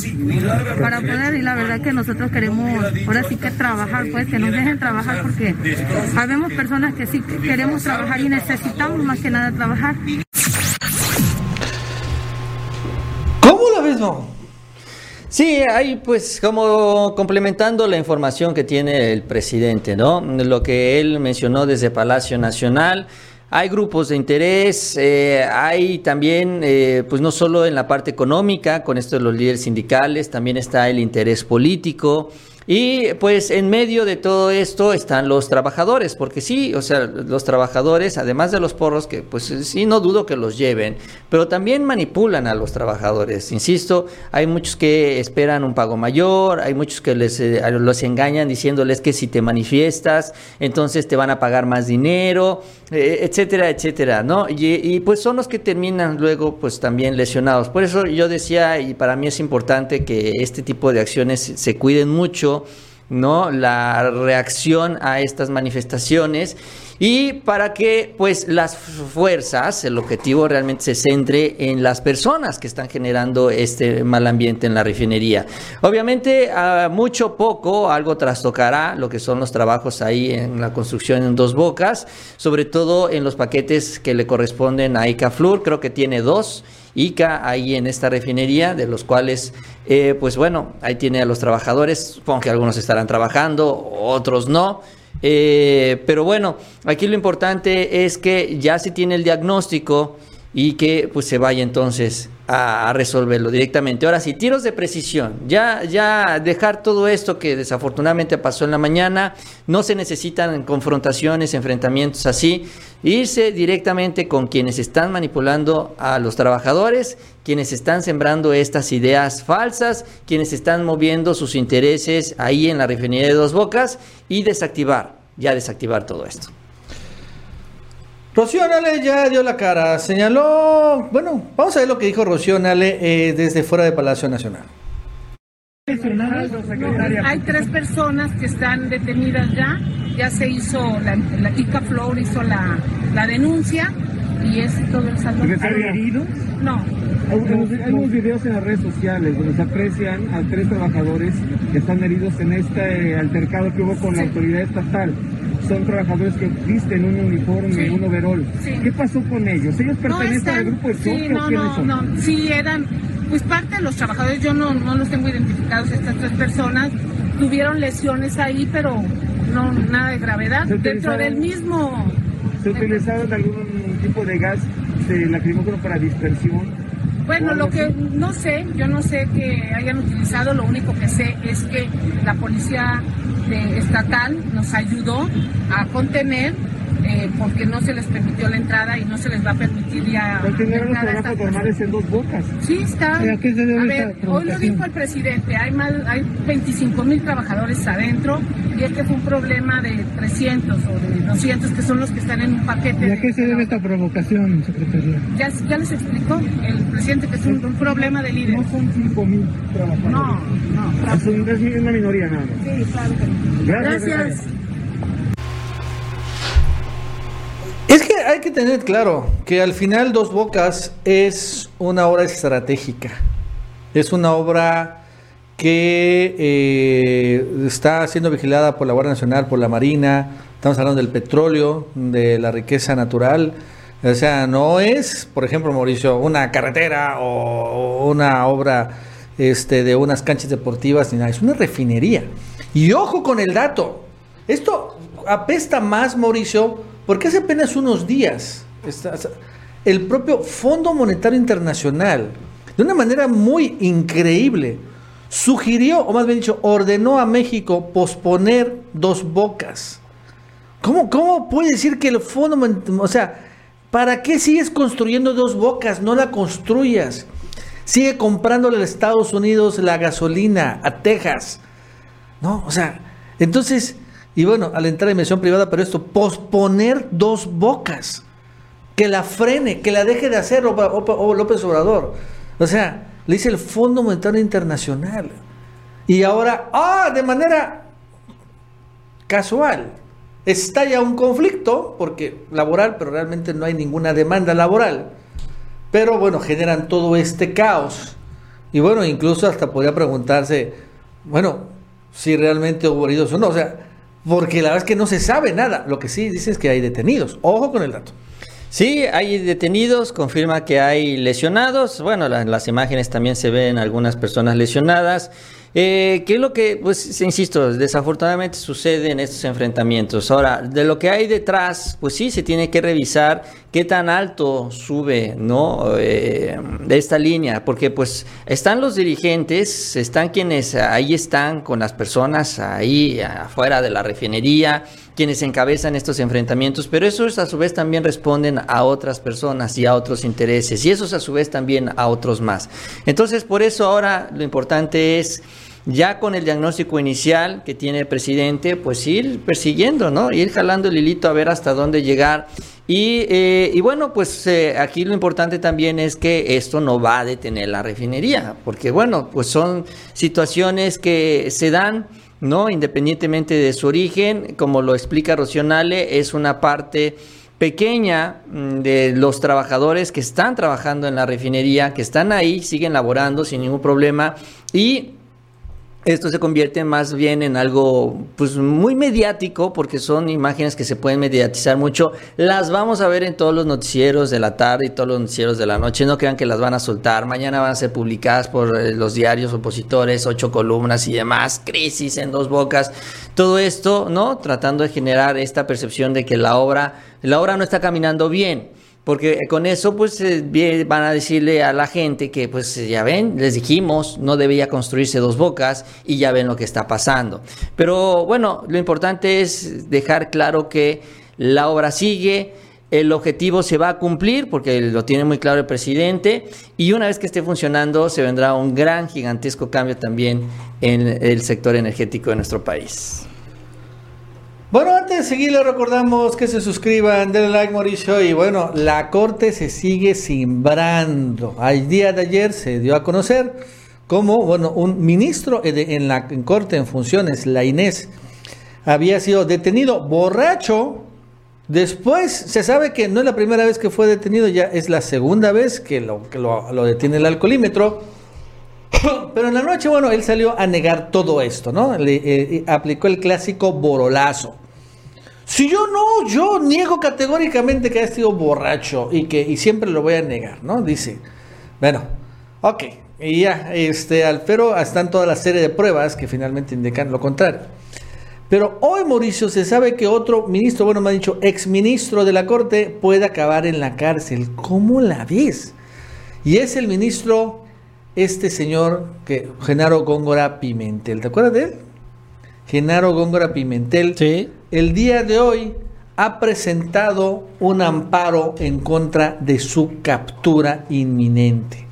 para poder y la verdad que nosotros queremos ahora sí que trabajar, pues que nos dejen trabajar porque sabemos personas que sí queremos trabajar y necesitamos más que nada trabajar. Sí, hay pues como complementando la información que tiene el presidente, ¿no? Lo que él mencionó desde Palacio Nacional. Hay grupos de interés, eh, hay también, eh, pues no solo en la parte económica, con esto de los líderes sindicales, también está el interés político. Y pues en medio de todo esto están los trabajadores, porque sí, o sea, los trabajadores, además de los porros, que pues sí, no dudo que los lleven, pero también manipulan a los trabajadores. Insisto, hay muchos que esperan un pago mayor, hay muchos que les eh, los engañan diciéndoles que si te manifiestas, entonces te van a pagar más dinero, eh, etcétera, etcétera, ¿no? Y, y pues son los que terminan luego pues también lesionados. Por eso yo decía, y para mí es importante que este tipo de acciones se cuiden mucho, ¿no? la reacción a estas manifestaciones y para que pues las fuerzas, el objetivo realmente se centre en las personas que están generando este mal ambiente en la refinería. Obviamente, a mucho poco algo trastocará lo que son los trabajos ahí en la construcción en dos bocas, sobre todo en los paquetes que le corresponden a ICAFLUR, creo que tiene dos ICA ahí en esta refinería, de los cuales, eh, pues bueno, ahí tiene a los trabajadores, supongo que algunos estarán trabajando, otros no. Eh, pero bueno, aquí lo importante es que ya se tiene el diagnóstico y que pues se vaya entonces a, resolverlo directamente. Ahora sí, tiros de precisión. Ya, ya dejar todo esto que desafortunadamente pasó en la mañana. No se necesitan confrontaciones, enfrentamientos así. Irse directamente con quienes están manipulando a los trabajadores, quienes están sembrando estas ideas falsas, quienes están moviendo sus intereses ahí en la refinería de Dos Bocas y desactivar, ya desactivar todo esto. Rocío Nale ya dio la cara, señaló, bueno, vamos a ver lo que dijo Rocío Nale eh, desde fuera de Palacio Nacional. hay tres personas que están detenidas ya, ya se hizo, la, la ICA Flor hizo la, la denuncia y es todo el saldo. heridos? No. Hay unos videos en las redes sociales donde se aprecian a tres trabajadores que están heridos en este altercado que hubo con la autoridad estatal son trabajadores que visten un uniforme, un overol. ¿Qué pasó con ellos? ¿Ellos pertenecen al grupo de sí, no, no, No, sí, eran, pues parte de los trabajadores, yo no, no los tengo identificados, estas tres personas tuvieron lesiones ahí, pero no nada de gravedad. Dentro del mismo... ¿Se utilizaron algún tipo de gas de lacrimógeno para dispersión? Bueno, lo que no sé, yo no sé que hayan utilizado, lo único que sé es que la policía estatal nos ayudó a contener eh, porque no se les permitió la entrada y no se les va a permitir ya. ¿Tenían los trabajos normales en dos bocas? Sí, está. ¿A, qué se debe a ver, hoy lo dijo el presidente, hay, más, hay 25 mil trabajadores adentro y este fue un problema de 300 o de 200 que son los que están en un paquete. ¿Y a qué se debe esta provocación, secretaria? Ya, ya les explicó el presidente que es un, problema de líderes. No son 5 mil trabajadores. No, no. Es, un, es una minoría nada más. Sí, claro. Gracias. Gracias. Es que hay que tener claro que al final Dos Bocas es una obra estratégica. Es una obra que eh, está siendo vigilada por la Guardia Nacional, por la Marina. Estamos hablando del petróleo, de la riqueza natural. O sea, no es, por ejemplo, Mauricio, una carretera o una obra este, de unas canchas deportivas ni nada. Es una refinería. Y ojo con el dato. Esto apesta más, Mauricio, porque hace apenas unos días el propio Fondo Monetario Internacional, de una manera muy increíble, sugirió, o más bien dicho, ordenó a México posponer dos bocas. ¿Cómo, cómo puede decir que el Fondo o sea, ¿para qué sigues construyendo dos bocas? No la construyas. Sigue comprándole a Estados Unidos la gasolina, a Texas. ¿No? O sea, entonces y bueno, al entrar en inversión privada, pero esto, posponer dos bocas. Que la frene, que la deje de hacer López Obrador. O sea, le dice el Fondo Monetario Internacional. Y ahora, ah, de manera casual, estalla un conflicto, porque laboral, pero realmente no hay ninguna demanda laboral. Pero bueno, generan todo este caos. Y bueno, incluso hasta podría preguntarse, bueno, si realmente hubo heridos o no. O sea, porque la verdad es que no se sabe nada. Lo que sí dice es que hay detenidos. Ojo con el dato. Sí, hay detenidos, confirma que hay lesionados. Bueno, en las imágenes también se ven algunas personas lesionadas. Eh, ¿Qué es lo que, pues, insisto, desafortunadamente sucede en estos enfrentamientos? Ahora, de lo que hay detrás, pues sí, se tiene que revisar qué tan alto sube, ¿no? Eh, de esta línea, porque pues están los dirigentes, están quienes ahí están con las personas ahí afuera de la refinería, quienes encabezan estos enfrentamientos, pero esos a su vez también responden a otras personas y a otros intereses, y esos a su vez también a otros más. Entonces, por eso ahora lo importante es ya con el diagnóstico inicial que tiene el presidente, pues ir persiguiendo, ¿no? Ir jalando el hilito a ver hasta dónde llegar. Y, eh, bueno, pues eh, aquí lo importante también es que esto no va a detener la refinería, porque bueno, pues son situaciones que se dan, ¿no? Independientemente de su origen, como lo explica Rocionale, es una parte pequeña mm, de los trabajadores que están trabajando en la refinería, que están ahí, siguen laborando sin ningún problema y esto se convierte más bien en algo pues muy mediático porque son imágenes que se pueden mediatizar mucho. Las vamos a ver en todos los noticieros de la tarde y todos los noticieros de la noche. No crean que las van a soltar. Mañana van a ser publicadas por eh, los diarios opositores, ocho columnas y demás. Crisis en dos bocas. Todo esto, ¿no? Tratando de generar esta percepción de que la obra, la obra no está caminando bien. Porque con eso pues eh, van a decirle a la gente que pues ya ven, les dijimos, no debía construirse dos bocas y ya ven lo que está pasando. Pero bueno, lo importante es dejar claro que la obra sigue, el objetivo se va a cumplir porque lo tiene muy claro el presidente y una vez que esté funcionando se vendrá un gran, gigantesco cambio también en el sector energético de nuestro país. Bueno, antes de seguir, les recordamos que se suscriban, denle like, Mauricio. Y bueno, la corte se sigue simbrando. Al día de ayer se dio a conocer cómo, bueno, un ministro en la corte en funciones, la Inés, había sido detenido borracho. Después se sabe que no es la primera vez que fue detenido, ya es la segunda vez que lo, que lo, detiene el alcoholímetro. Pero en la noche, bueno, él salió a negar todo esto, ¿no? Le eh, aplicó el clásico borolazo. Si yo no, yo niego categóricamente que haya sido borracho y que y siempre lo voy a negar, ¿no? Dice. Bueno, ok. Y ya, este, pero están toda la serie de pruebas que finalmente indican lo contrario. Pero hoy, Mauricio, se sabe que otro ministro, bueno, me ha dicho, exministro de la Corte, puede acabar en la cárcel. ¿Cómo la ves? Y es el ministro, este señor, que Genaro Góngora Pimentel. ¿Te acuerdas de él? Genaro Góngora Pimentel. Sí el día de hoy ha presentado un amparo en contra de su captura inminente.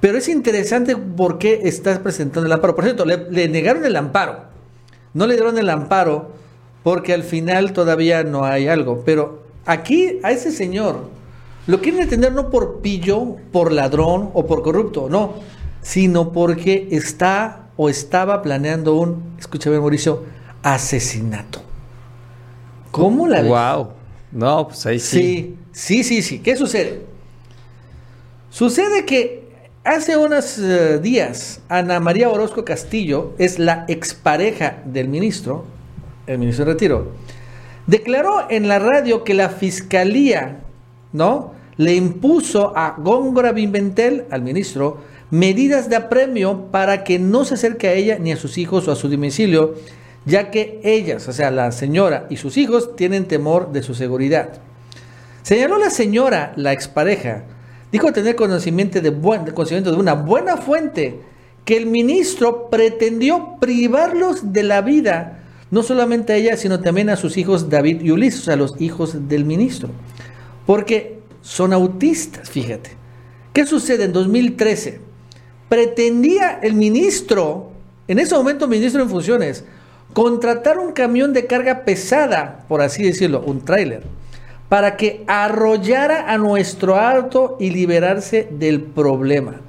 Pero es interesante por qué estás presentando el amparo. Por cierto, le, negaron el amparo. No le dieron el amparo porque al final todavía no hay algo. Pero aquí a ese señor lo quieren detener no por pillo, por ladrón o por corrupto, no, sino porque está o estaba planeando un, escúchame Mauricio, asesinato. ¿Cómo la ves? Wow. No, pues ahí sí. Sí, sí, sí, sí. ¿Qué sucede? Sucede que hace unos eh, días Ana María Orozco Castillo es la expareja del ministro, el ministro de Retiro, declaró en la radio que la fiscalía, ¿no? Le impuso a Góngora Bimentel, al ministro, medidas de apremio para que no se acerque a ella ni a sus hijos o a su domicilio ya que ellas, o sea, la señora y sus hijos, tienen temor de su seguridad. Señaló la señora, la expareja, dijo tener conocimiento de, conocimiento de una buena fuente que el ministro pretendió privarlos de la vida, no solamente a ella, sino también a sus hijos David y Ulises, o sea, los hijos del ministro, porque son autistas, fíjate. ¿Qué sucede en 2013? Pretendía el ministro, en ese momento ministro en funciones, contratar un camión de carga pesada, por así decirlo, un tráiler, para que arrollara a nuestro auto y liberarse del problema.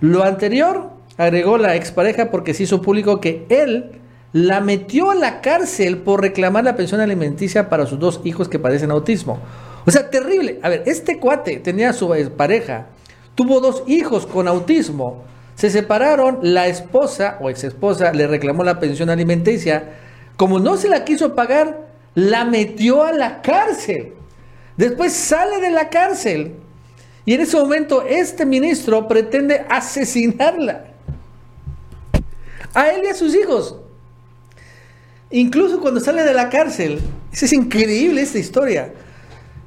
Lo anterior agregó la expareja porque se hizo público que él la metió a la cárcel por reclamar la pensión alimenticia para sus dos hijos que padecen autismo. O sea, terrible. A ver, este cuate tenía su pareja, tuvo dos hijos con autismo, se separaron, la esposa o ex esposa le reclamó la pensión alimenticia, como no se la quiso pagar, la metió a la cárcel. Después sale de la cárcel y en ese momento este ministro pretende asesinarla. A él y a sus hijos. Incluso cuando sale de la cárcel, es increíble esta historia.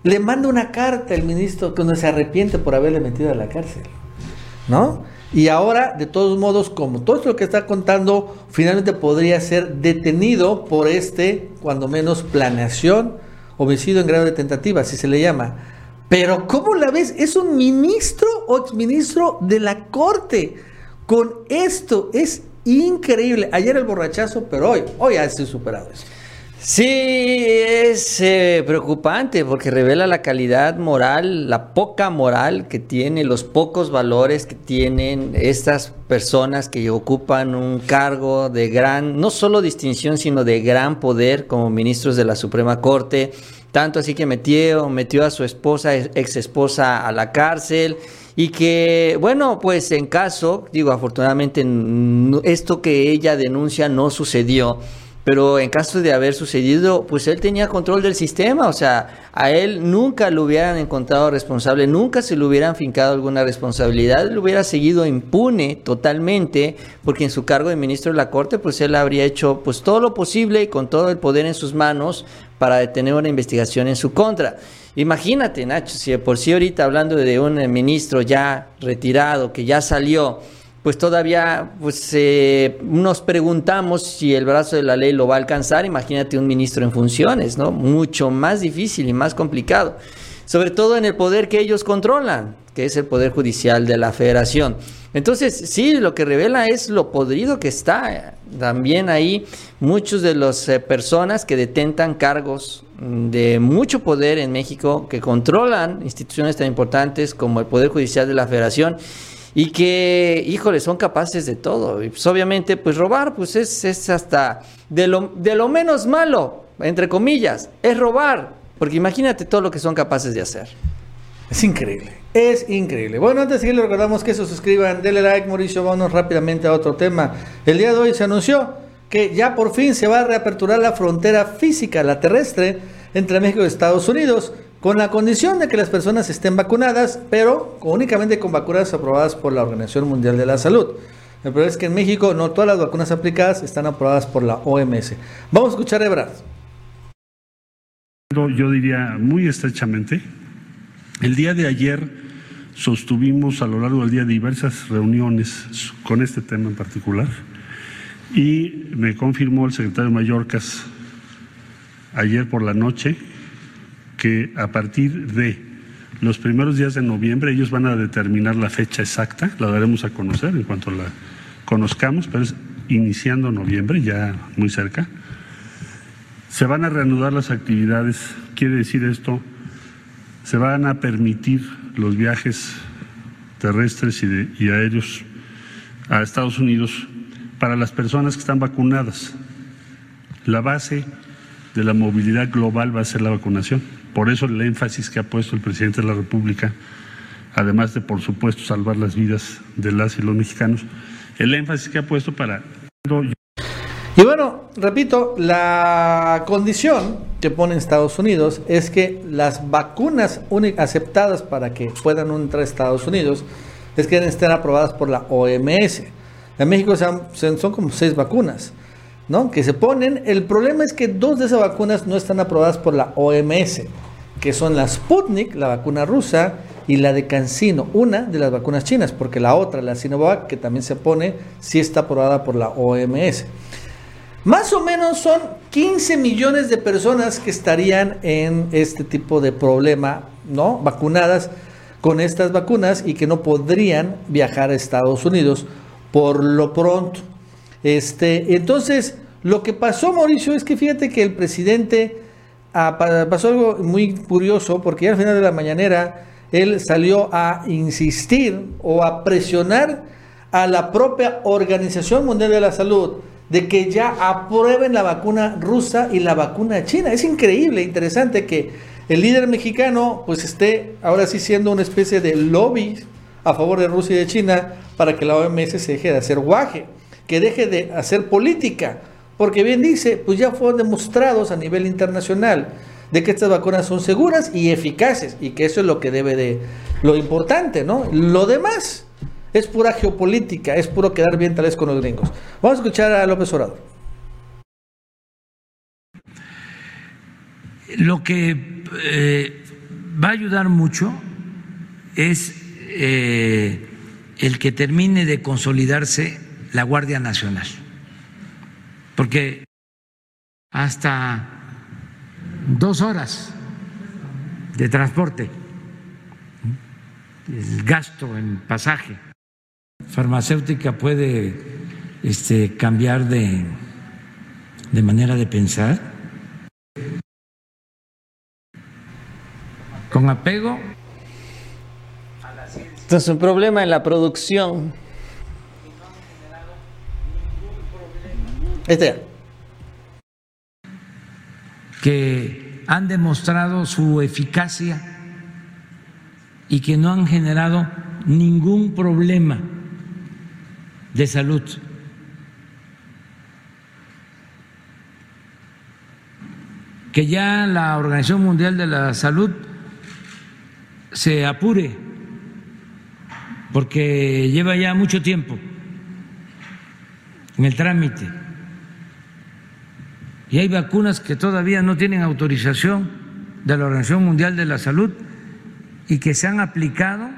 Le manda una carta el ministro que no se arrepiente por haberle metido a la cárcel. ¿No? Y ahora, de todos modos, como todo esto lo que está contando, finalmente podría ser detenido por este, cuando menos, planeación, homicidio en grado de tentativa, así se le llama. Pero, ¿cómo la ves? Es un ministro o exministro de la corte. Con esto es increíble. Ayer el borrachazo, pero hoy, hoy ha sido superado eso. Sí, es eh, preocupante porque revela la calidad moral, la poca moral que tiene, los pocos valores que tienen estas personas que ocupan un cargo de gran, no solo distinción, sino de gran poder como ministros de la Suprema Corte. Tanto así que metió, metió a su esposa, ex esposa, a la cárcel. Y que, bueno, pues en caso, digo, afortunadamente esto que ella denuncia no sucedió pero en caso de haber sucedido, pues él tenía control del sistema, o sea, a él nunca lo hubieran encontrado responsable, nunca se le hubieran fincado alguna responsabilidad, él hubiera seguido impune totalmente, porque en su cargo de ministro de la Corte, pues él habría hecho pues todo lo posible y con todo el poder en sus manos para detener una investigación en su contra. Imagínate, Nacho, si por sí ahorita hablando de un ministro ya retirado, que ya salió, pues todavía pues, eh, nos preguntamos si el brazo de la ley lo va a alcanzar. Imagínate un ministro en funciones, ¿no? Mucho más difícil y más complicado. Sobre todo en el poder que ellos controlan, que es el poder judicial de la federación. Entonces, sí, lo que revela es lo podrido que está. También ahí muchos de las eh, personas que detentan cargos de mucho poder en México, que controlan instituciones tan importantes como el Poder Judicial de la Federación y que, híjole, son capaces de todo. Y pues obviamente, pues robar, pues es, es hasta de lo, de lo menos malo, entre comillas, es robar, porque imagínate todo lo que son capaces de hacer. Es increíble, es increíble. Bueno, antes de seguir, le recordamos que se suscriban, denle like, Mauricio, vamos rápidamente a otro tema. El día de hoy se anunció que ya por fin se va a reaperturar la frontera física, la terrestre, entre México y Estados Unidos con la condición de que las personas estén vacunadas, pero únicamente con vacunas aprobadas por la Organización Mundial de la Salud. El problema es que en México no todas las vacunas aplicadas están aprobadas por la OMS. Vamos a escuchar a Ebrard. Yo diría muy estrechamente, el día de ayer sostuvimos a lo largo del día diversas reuniones con este tema en particular y me confirmó el secretario Mallorcas ayer por la noche que a partir de los primeros días de noviembre ellos van a determinar la fecha exacta, la daremos a conocer en cuanto la conozcamos, pero es iniciando noviembre, ya muy cerca. Se van a reanudar las actividades, quiere decir esto, se van a permitir los viajes terrestres y, y aéreos a Estados Unidos para las personas que están vacunadas. La base de la movilidad global va a ser la vacunación. Por eso el énfasis que ha puesto el presidente de la República, además de, por supuesto, salvar las vidas de las y los mexicanos, el énfasis que ha puesto para... Y bueno, repito, la condición que pone Estados Unidos es que las vacunas aceptadas para que puedan entrar a Estados Unidos es que deben estar aprobadas por la OMS. En México son como seis vacunas. ¿No? Que se ponen. El problema es que dos de esas vacunas no están aprobadas por la OMS, que son la Sputnik, la vacuna rusa, y la de Cancino, una de las vacunas chinas, porque la otra, la Sinovac, que también se pone, sí está aprobada por la OMS. Más o menos son 15 millones de personas que estarían en este tipo de problema, ¿no? Vacunadas con estas vacunas y que no podrían viajar a Estados Unidos por lo pronto. Este, entonces, lo que pasó, Mauricio, es que fíjate que el presidente ah, pasó algo muy curioso, porque ya al final de la mañanera él salió a insistir o a presionar a la propia Organización Mundial de la Salud de que ya aprueben la vacuna rusa y la vacuna china. Es increíble, interesante que el líder mexicano pues esté ahora sí siendo una especie de lobby a favor de Rusia y de China para que la OMS se deje de hacer guaje, que deje de hacer política, porque bien dice, pues ya fueron demostrados a nivel internacional de que estas vacunas son seguras y eficaces y que eso es lo que debe de lo importante, ¿no? Lo demás es pura geopolítica, es puro quedar bien tal vez con los gringos. Vamos a escuchar a López Obrador. Lo que eh, va a ayudar mucho es eh, el que termine de consolidarse la Guardia Nacional, porque hasta dos horas de transporte, el gasto en pasaje farmacéutica puede este, cambiar de, de manera de pensar? Con apego. Entonces, un problema en la producción. Este. Que han demostrado su eficacia y que no han generado ningún problema de salud. Que ya la Organización Mundial de la Salud se apure, porque lleva ya mucho tiempo en el trámite. Y hay vacunas que todavía no tienen autorización de la Organización Mundial de la Salud y que se han aplicado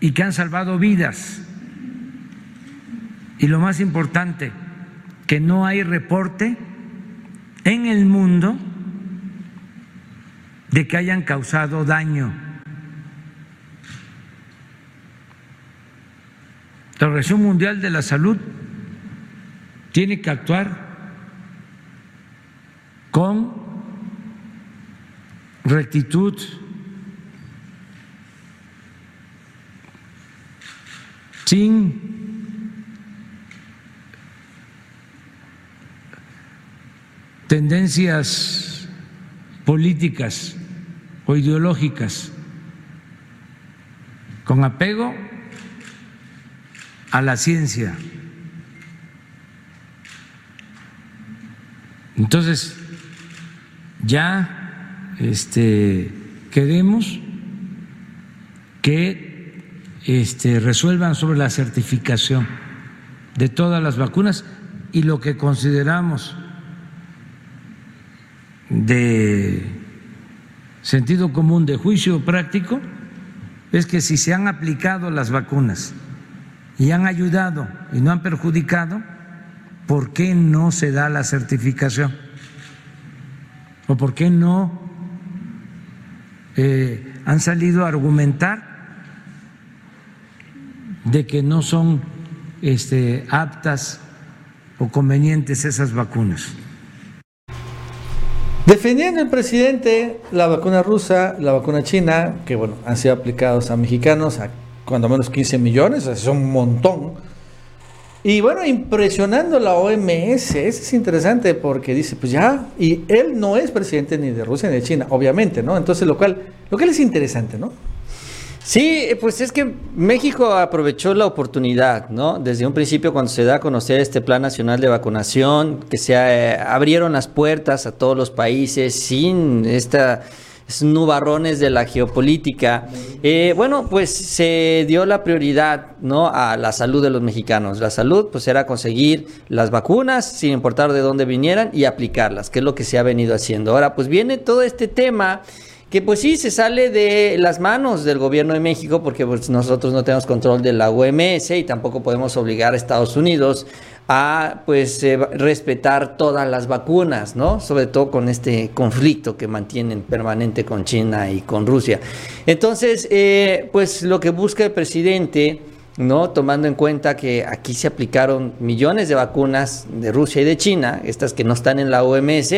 y que han salvado vidas. Y lo más importante, que no hay reporte en el mundo de que hayan causado daño. La Organización Mundial de la Salud tiene que actuar con rectitud, sin tendencias políticas o ideológicas, con apego a la ciencia. Entonces, ya este, queremos que este, resuelvan sobre la certificación de todas las vacunas y lo que consideramos de sentido común, de juicio práctico, es que si se han aplicado las vacunas y han ayudado y no han perjudicado, ¿por qué no se da la certificación? ¿O por qué no eh, han salido a argumentar de que no son este, aptas o convenientes esas vacunas? Defendiendo el presidente la vacuna rusa, la vacuna china, que bueno, han sido aplicados a mexicanos, a cuando menos 15 millones, es un montón. Y bueno, impresionando la OMS, es interesante porque dice, pues ya, y él no es presidente ni de Rusia ni de China, obviamente, ¿no? Entonces, lo cual, lo cual es interesante, ¿no? Sí, pues es que México aprovechó la oportunidad, ¿no? Desde un principio cuando se da a conocer este Plan Nacional de Vacunación, que se eh, abrieron las puertas a todos los países sin esta nubarrones de la geopolítica. Eh, bueno, pues se dio la prioridad ¿no? a la salud de los mexicanos. La salud pues era conseguir las vacunas sin importar de dónde vinieran y aplicarlas, que es lo que se ha venido haciendo. Ahora pues viene todo este tema que pues sí se sale de las manos del gobierno de México porque pues, nosotros no tenemos control de la OMS y tampoco podemos obligar a Estados Unidos a pues eh, respetar todas las vacunas, ¿no? Sobre todo con este conflicto que mantienen permanente con China y con Rusia. Entonces, eh, pues lo que busca el presidente ¿no? Tomando en cuenta que aquí se aplicaron millones de vacunas de Rusia y de China, estas que no están en la OMS,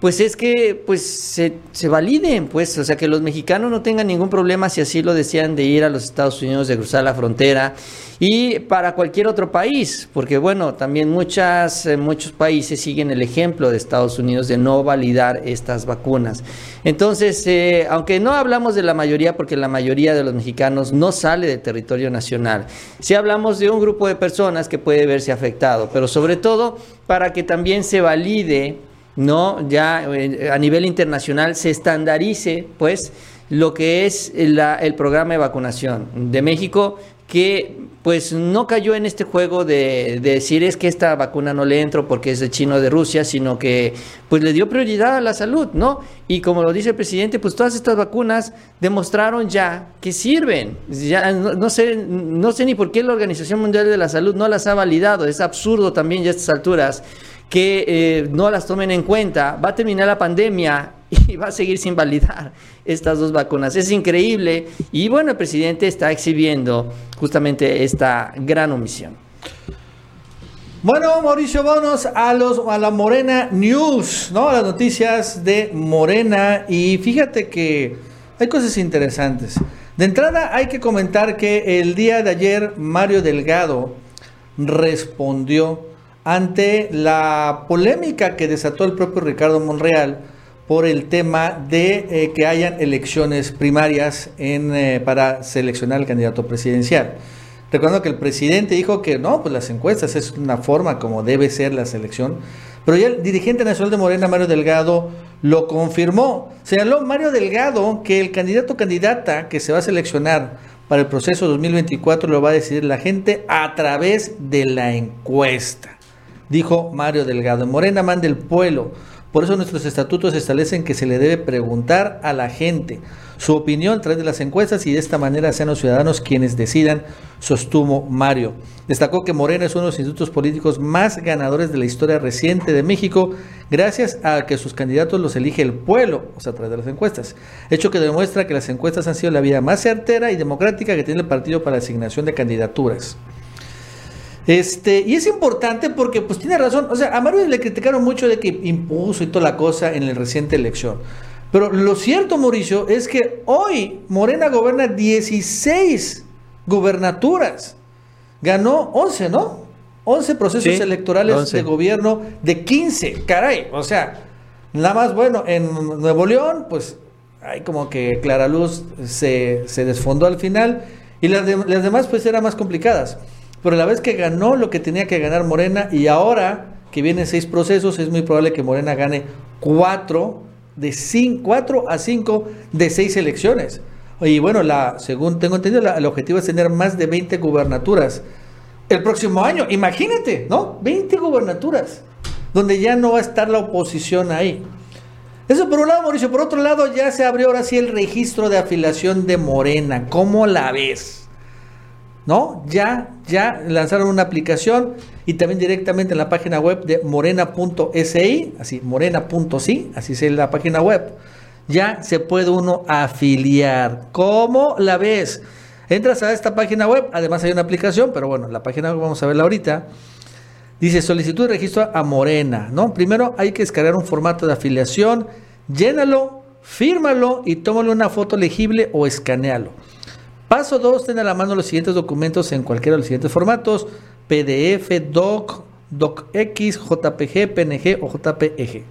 pues es que pues se, se validen, pues, o sea, que los mexicanos no tengan ningún problema si así lo desean de ir a los Estados Unidos, de cruzar la frontera y para cualquier otro país, porque bueno, también muchas, eh, muchos países siguen el ejemplo de Estados Unidos de no validar estas vacunas. Entonces, eh, aunque no hablamos de la mayoría, porque la mayoría de los mexicanos no sale del territorio nacional, sí hablamos de un grupo de personas que puede verse afectado, pero sobre todo para que también se valide, ¿no? Ya eh, a nivel internacional se estandarice, pues, lo que es el programa de vacunación de México que pues no cayó en este juego de, de decir es que esta vacuna no le entro porque es de chino de Rusia, sino que pues le dio prioridad a la salud, ¿no? Y como lo dice el presidente, pues todas estas vacunas demostraron ya que sirven. Ya no, no sé, no sé ni por qué la Organización Mundial de la Salud no las ha validado. Es absurdo también ya a estas alturas que eh, no las tomen en cuenta. Va a terminar la pandemia y va a seguir sin validar estas dos vacunas. Es increíble y bueno, el presidente está exhibiendo justamente esta gran omisión. Bueno, Mauricio, vámonos a, los, a la Morena News, ¿no? A las noticias de Morena. Y fíjate que hay cosas interesantes. De entrada, hay que comentar que el día de ayer Mario Delgado respondió ante la polémica que desató el propio Ricardo Monreal por el tema de eh, que hayan elecciones primarias eh, para seleccionar al candidato presidencial. Recuerdo que el presidente dijo que no, pues las encuestas es una forma como debe ser la selección. Pero ya el dirigente nacional de Morena, Mario Delgado, lo confirmó. Señaló Mario Delgado que el candidato o candidata que se va a seleccionar para el proceso 2024 lo va a decidir la gente a través de la encuesta. Dijo Mario Delgado. En Morena manda el pueblo. Por eso nuestros estatutos establecen que se le debe preguntar a la gente su opinión a través de las encuestas y de esta manera sean los ciudadanos quienes decidan, sostuvo Mario. Destacó que Morena es uno de los institutos políticos más ganadores de la historia reciente de México, gracias a que sus candidatos los elige el pueblo, o sea, a través de las encuestas. Hecho que demuestra que las encuestas han sido la vía más certera y democrática que tiene el partido para la asignación de candidaturas. Este, y es importante porque pues tiene razón, o sea, a Mario le criticaron mucho de que impuso y toda la cosa en la reciente elección. Pero lo cierto, Mauricio, es que hoy Morena gobierna 16 gubernaturas. Ganó 11, ¿no? 11 procesos Sí, electorales 11. de gobierno de 15. Caray, o sea, nada más bueno, en Nuevo León, pues hay como que Clara Luz se, se desfondó al final y las, de- las demás pues eran más complicadas. Pero la vez que ganó lo que tenía que ganar Morena y ahora que vienen seis procesos, es muy probable que Morena gane cuatro de cinco, cuatro a cinco de seis elecciones. Y bueno, la, según tengo entendido, el objetivo es tener más de 20 gubernaturas el próximo año. Imagínate, ¿no? 20 gubernaturas, donde ya no va a estar la oposición ahí. Eso por un lado, Mauricio. Por otro lado, ya se abrió ahora sí el registro de afiliación de Morena. ¿Cómo la ves? ¿No? Ya, ya lanzaron una aplicación y también directamente en la página web de morena.si, así, morena.si, así es la página web. Ya se puede uno afiliar. ¿Cómo la ves? Entras a esta página web, además hay una aplicación, pero bueno, la página web vamos a verla ahorita. Dice solicitud de registro a Morena, ¿no? Primero hay que descargar un formato de afiliación, llénalo, fírmalo y tómale una foto legible o escanealo. Paso 2, ten a la mano los siguientes documentos en cualquiera de los siguientes formatos: PDF, DOC, DOCX, JPG, PNG o JPEG.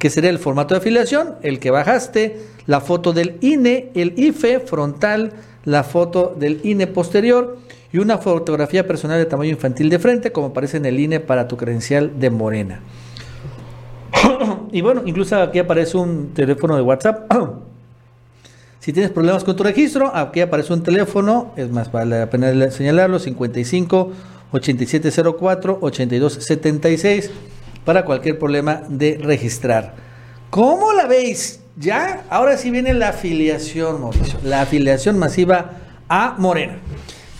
Que sería el formato de afiliación, el que bajaste, la foto del INE, el IFE frontal, la foto del INE posterior y una fotografía personal de tamaño infantil de frente, como aparece en el INE para tu credencial de Morena. y bueno, incluso aquí aparece un teléfono de WhatsApp. Si tienes problemas con tu registro, aquí aparece un teléfono, es más, vale la pena señalarlo, 55 8704 8276 para cualquier problema de registrar. ¿Cómo la veis? Ya, ahora sí viene la afiliación, Mauricio, la afiliación masiva a Morena.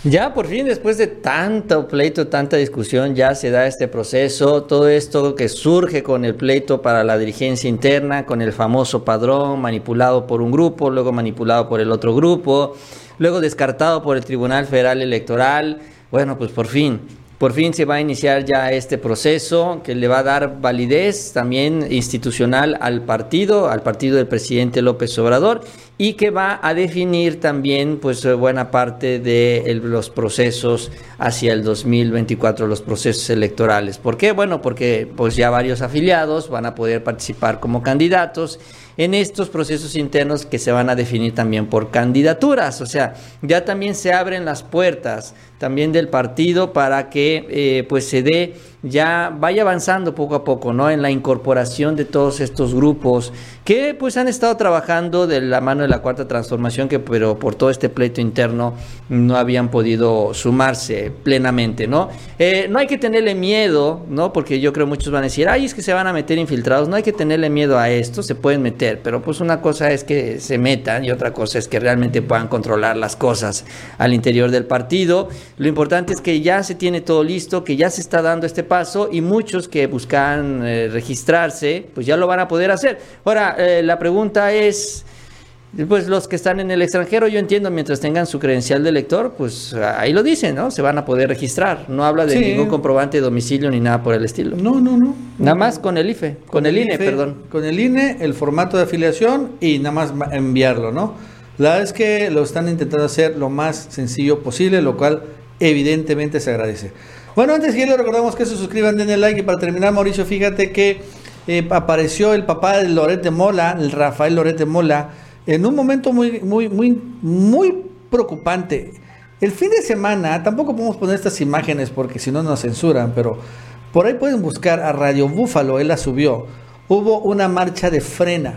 Ya por fin, después de tanto pleito, tanta discusión, ya se da este proceso, todo esto que surge con el pleito para la dirigencia interna, con el famoso padrón manipulado por un grupo, luego manipulado por el otro grupo, luego descartado por el Tribunal Federal Electoral. Bueno, pues por fin, por fin se va a iniciar ya este proceso que le va a dar validez también institucional al partido, al partido del presidente López Obrador y que va a definir también pues buena parte de los procesos hacia el 2024, los procesos electorales. ¿Por qué? Bueno, porque pues ya varios afiliados van a poder participar como candidatos en estos procesos internos que se van a definir también por candidaturas. O sea, ya también se abren las puertas también del partido para que eh, pues se dé ya vaya avanzando poco a poco, ¿no? En la incorporación de todos estos grupos que pues han estado trabajando de la mano de la cuarta transformación, que pero por todo este pleito interno no habían podido sumarse plenamente, ¿no? Eh, no hay que tenerle miedo, ¿no? Porque yo creo muchos van a decir, ay, es que se van a meter infiltrados, no hay que tenerle miedo a esto, se pueden meter, pero pues una cosa es que se metan y otra cosa es que realmente puedan controlar las cosas al interior del partido. Lo importante es que ya se tiene todo listo, que ya se está dando este paso y muchos que buscan eh, registrarse, pues ya lo van a poder hacer. Ahora, eh, la pregunta es, pues los que están en el extranjero, yo entiendo, mientras tengan su credencial de lector, pues ahí lo dicen, ¿no? Se van a poder registrar. No habla de ningún comprobante de domicilio ni nada por el estilo. No, no, no. Nada más con el IFE, con, el, INE, IFE, perdón. Con el INE, el formato de afiliación y nada más enviarlo, ¿no? La verdad es que lo están intentando hacer lo más sencillo posible, lo cual evidentemente se agradece. Bueno, antes que le recordamos que se suscriban, denle like y para terminar, Mauricio, fíjate que eh, apareció el papá de Loret de Mola, el Rafael Loret de Mola, en un momento muy, muy, muy, muy preocupante. El fin de semana, tampoco podemos poner estas imágenes porque si no nos censuran, pero por ahí pueden buscar a Radio Búfalo, él la subió. Hubo una marcha de frena.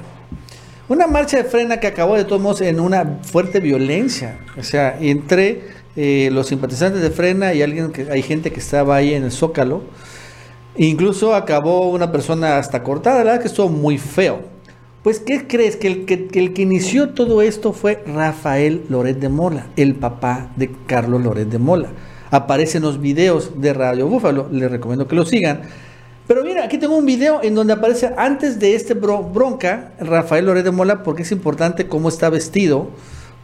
Una marcha de frena que acabó de todos modos en una fuerte violencia. O sea, entre eh, los simpatizantes de Frena y alguien que hay gente que estaba ahí en el Zócalo. Incluso acabó una persona hasta cortada, la verdad que estuvo muy feo. Pues, ¿qué crees? Que el que, inició todo esto fue Rafael Loret de Mola, el papá de Carlos Loret de Mola. Aparece en los videos de Radio Búfalo, les recomiendo que lo sigan. Pero mira, aquí tengo un video en donde aparece antes de este bronca Rafael Loret de Mola, porque es importante cómo está vestido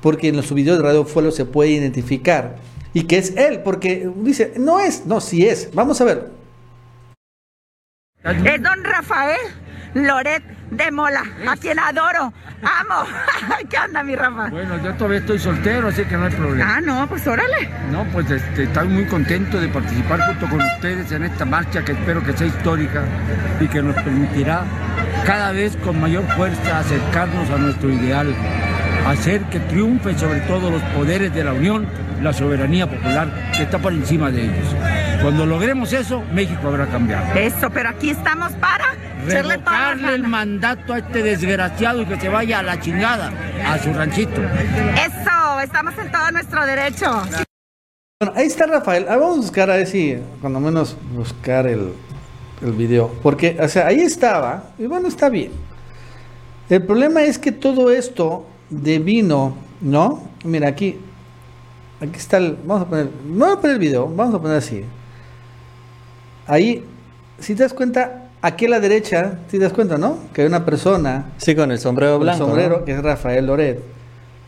porque en su video de Radio Fuelo se puede identificar y que es él, porque dice, no es, no, sí es. Vamos a ver. Es don Rafael Loret de Mola, a quien adoro, amo. ¿Qué anda, mi Rafa? Bueno, yo todavía estoy soltero, así que no hay problema. Ah, no, pues órale. No, pues este, estoy muy contento de participar junto con ustedes en esta marcha que espero que sea histórica y que nos permitirá cada vez con mayor fuerza acercarnos a nuestro ideal hacer que triunfe sobre todo los poderes de la Unión, la soberanía popular que está por encima de ellos. Cuando logremos eso, México habrá cambiado. Eso, pero aquí estamos para revocarle el mandato a este desgraciado y que se vaya a la chingada, a su ranchito. Eso, estamos en todo nuestro derecho. Bueno, ahí está Rafael. Ah, vamos a buscar a ver si, cuando menos, buscar el, el video. Porque, o sea, ahí estaba, y bueno, está bien. El problema es que todo esto de vino, ¿no? Mira, aquí, aquí está el, vamos a poner, no voy a poner el video, vamos a poner así. Ahí, si te das cuenta, aquí a la derecha, si te das cuenta, ¿no? Que hay una persona. Sí, con el sombrero blanco. El sombrero, que es Rafael Loret.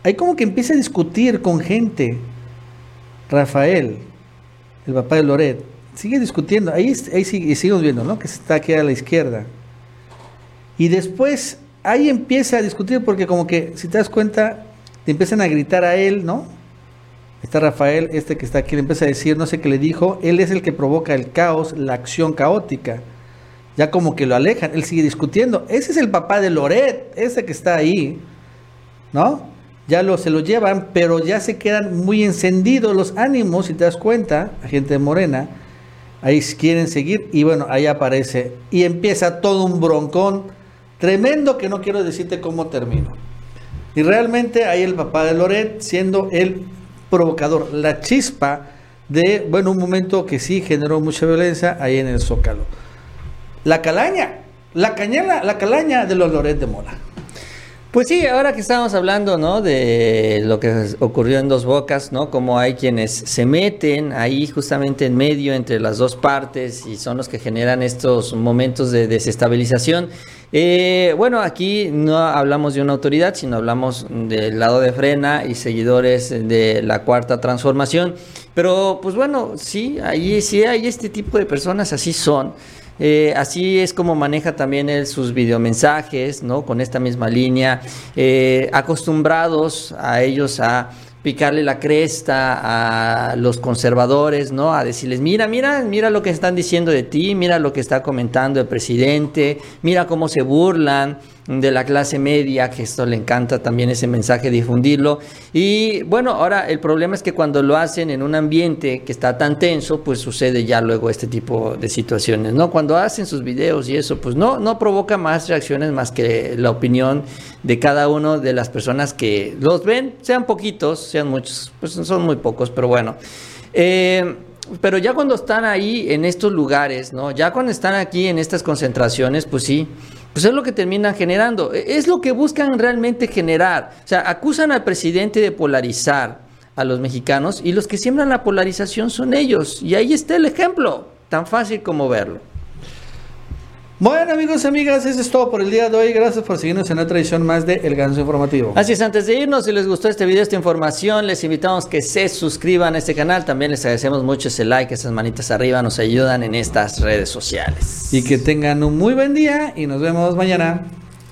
Ahí como que empieza a discutir con gente. Rafael, el papá de Loret, sigue discutiendo. Ahí, ahí sigue, seguimos viendo, ¿no? Que está aquí a la izquierda. Y después ahí empieza a discutir porque como que, si te das cuenta, te empiezan a gritar a él, ¿no? Está Rafael, este que está aquí, le empieza a decir, no sé qué le dijo, él es el que provoca el caos, la acción caótica. Ya como que lo alejan, él sigue discutiendo. Ese es el papá de Loret, ese que está ahí, ¿no? Ya lo, se lo llevan, pero ya se quedan muy encendidos los ánimos, si te das cuenta, la gente de Morena, ahí quieren seguir y bueno, ahí aparece y empieza todo un broncón Tremendo que no quiero decirte cómo termino. Y realmente ahí el papá de Loret siendo el provocador, la chispa de, bueno, un momento que sí generó mucha violencia ahí en el Zócalo. La calaña, la cañela, la calaña de los Loret de Mola. Pues sí, ahora que estábamos hablando, ¿no? De lo que ocurrió en Dos Bocas, ¿no? Como hay quienes se meten ahí justamente en medio entre las dos partes y son los que generan estos momentos de desestabilización. Eh, bueno, aquí no hablamos de una autoridad, sino hablamos del lado de Frena y seguidores de la Cuarta Transformación. Pero, pues bueno, sí, ahí sí hay este tipo de personas, así son. Eh, así es como maneja también él sus videomensajes, ¿no? Con esta misma línea, eh, acostumbrados a ellos a picarle la cresta a los conservadores, ¿no? A decirles, mira, mira, mira lo que están diciendo de ti, mira lo que está comentando el presidente, mira cómo se burlan de la clase media, que esto le encanta también ese mensaje difundirlo. Y bueno, ahora el problema es que cuando lo hacen en un ambiente que está tan tenso, pues sucede ya luego este tipo de situaciones, ¿no? Cuando hacen sus videos y eso, pues no, no provoca más reacciones más que la opinión de cada uno de las personas que los ven, sean poquitos, sean muchos, pues son muy pocos, pero bueno. Eh, pero ya cuando están ahí en estos lugares, ¿no? Ya cuando están aquí en estas concentraciones, pues sí, pues es lo que terminan generando. E, es lo que buscan realmente generar. O sea, acusan al presidente de polarizar a los mexicanos y los que siembran la polarización son ellos. Y ahí está el ejemplo, tan fácil como verlo. Bueno amigos y amigas, eso es todo por el día de hoy. Gracias por seguirnos en otra edición más de El Ganso Informativo. Así es, antes de irnos, si les gustó este video, esta información, les invitamos que se suscriban a este canal. También les agradecemos mucho ese like, esas manitas arriba, nos ayudan en estas redes sociales. Y que tengan un muy buen día y nos vemos mañana.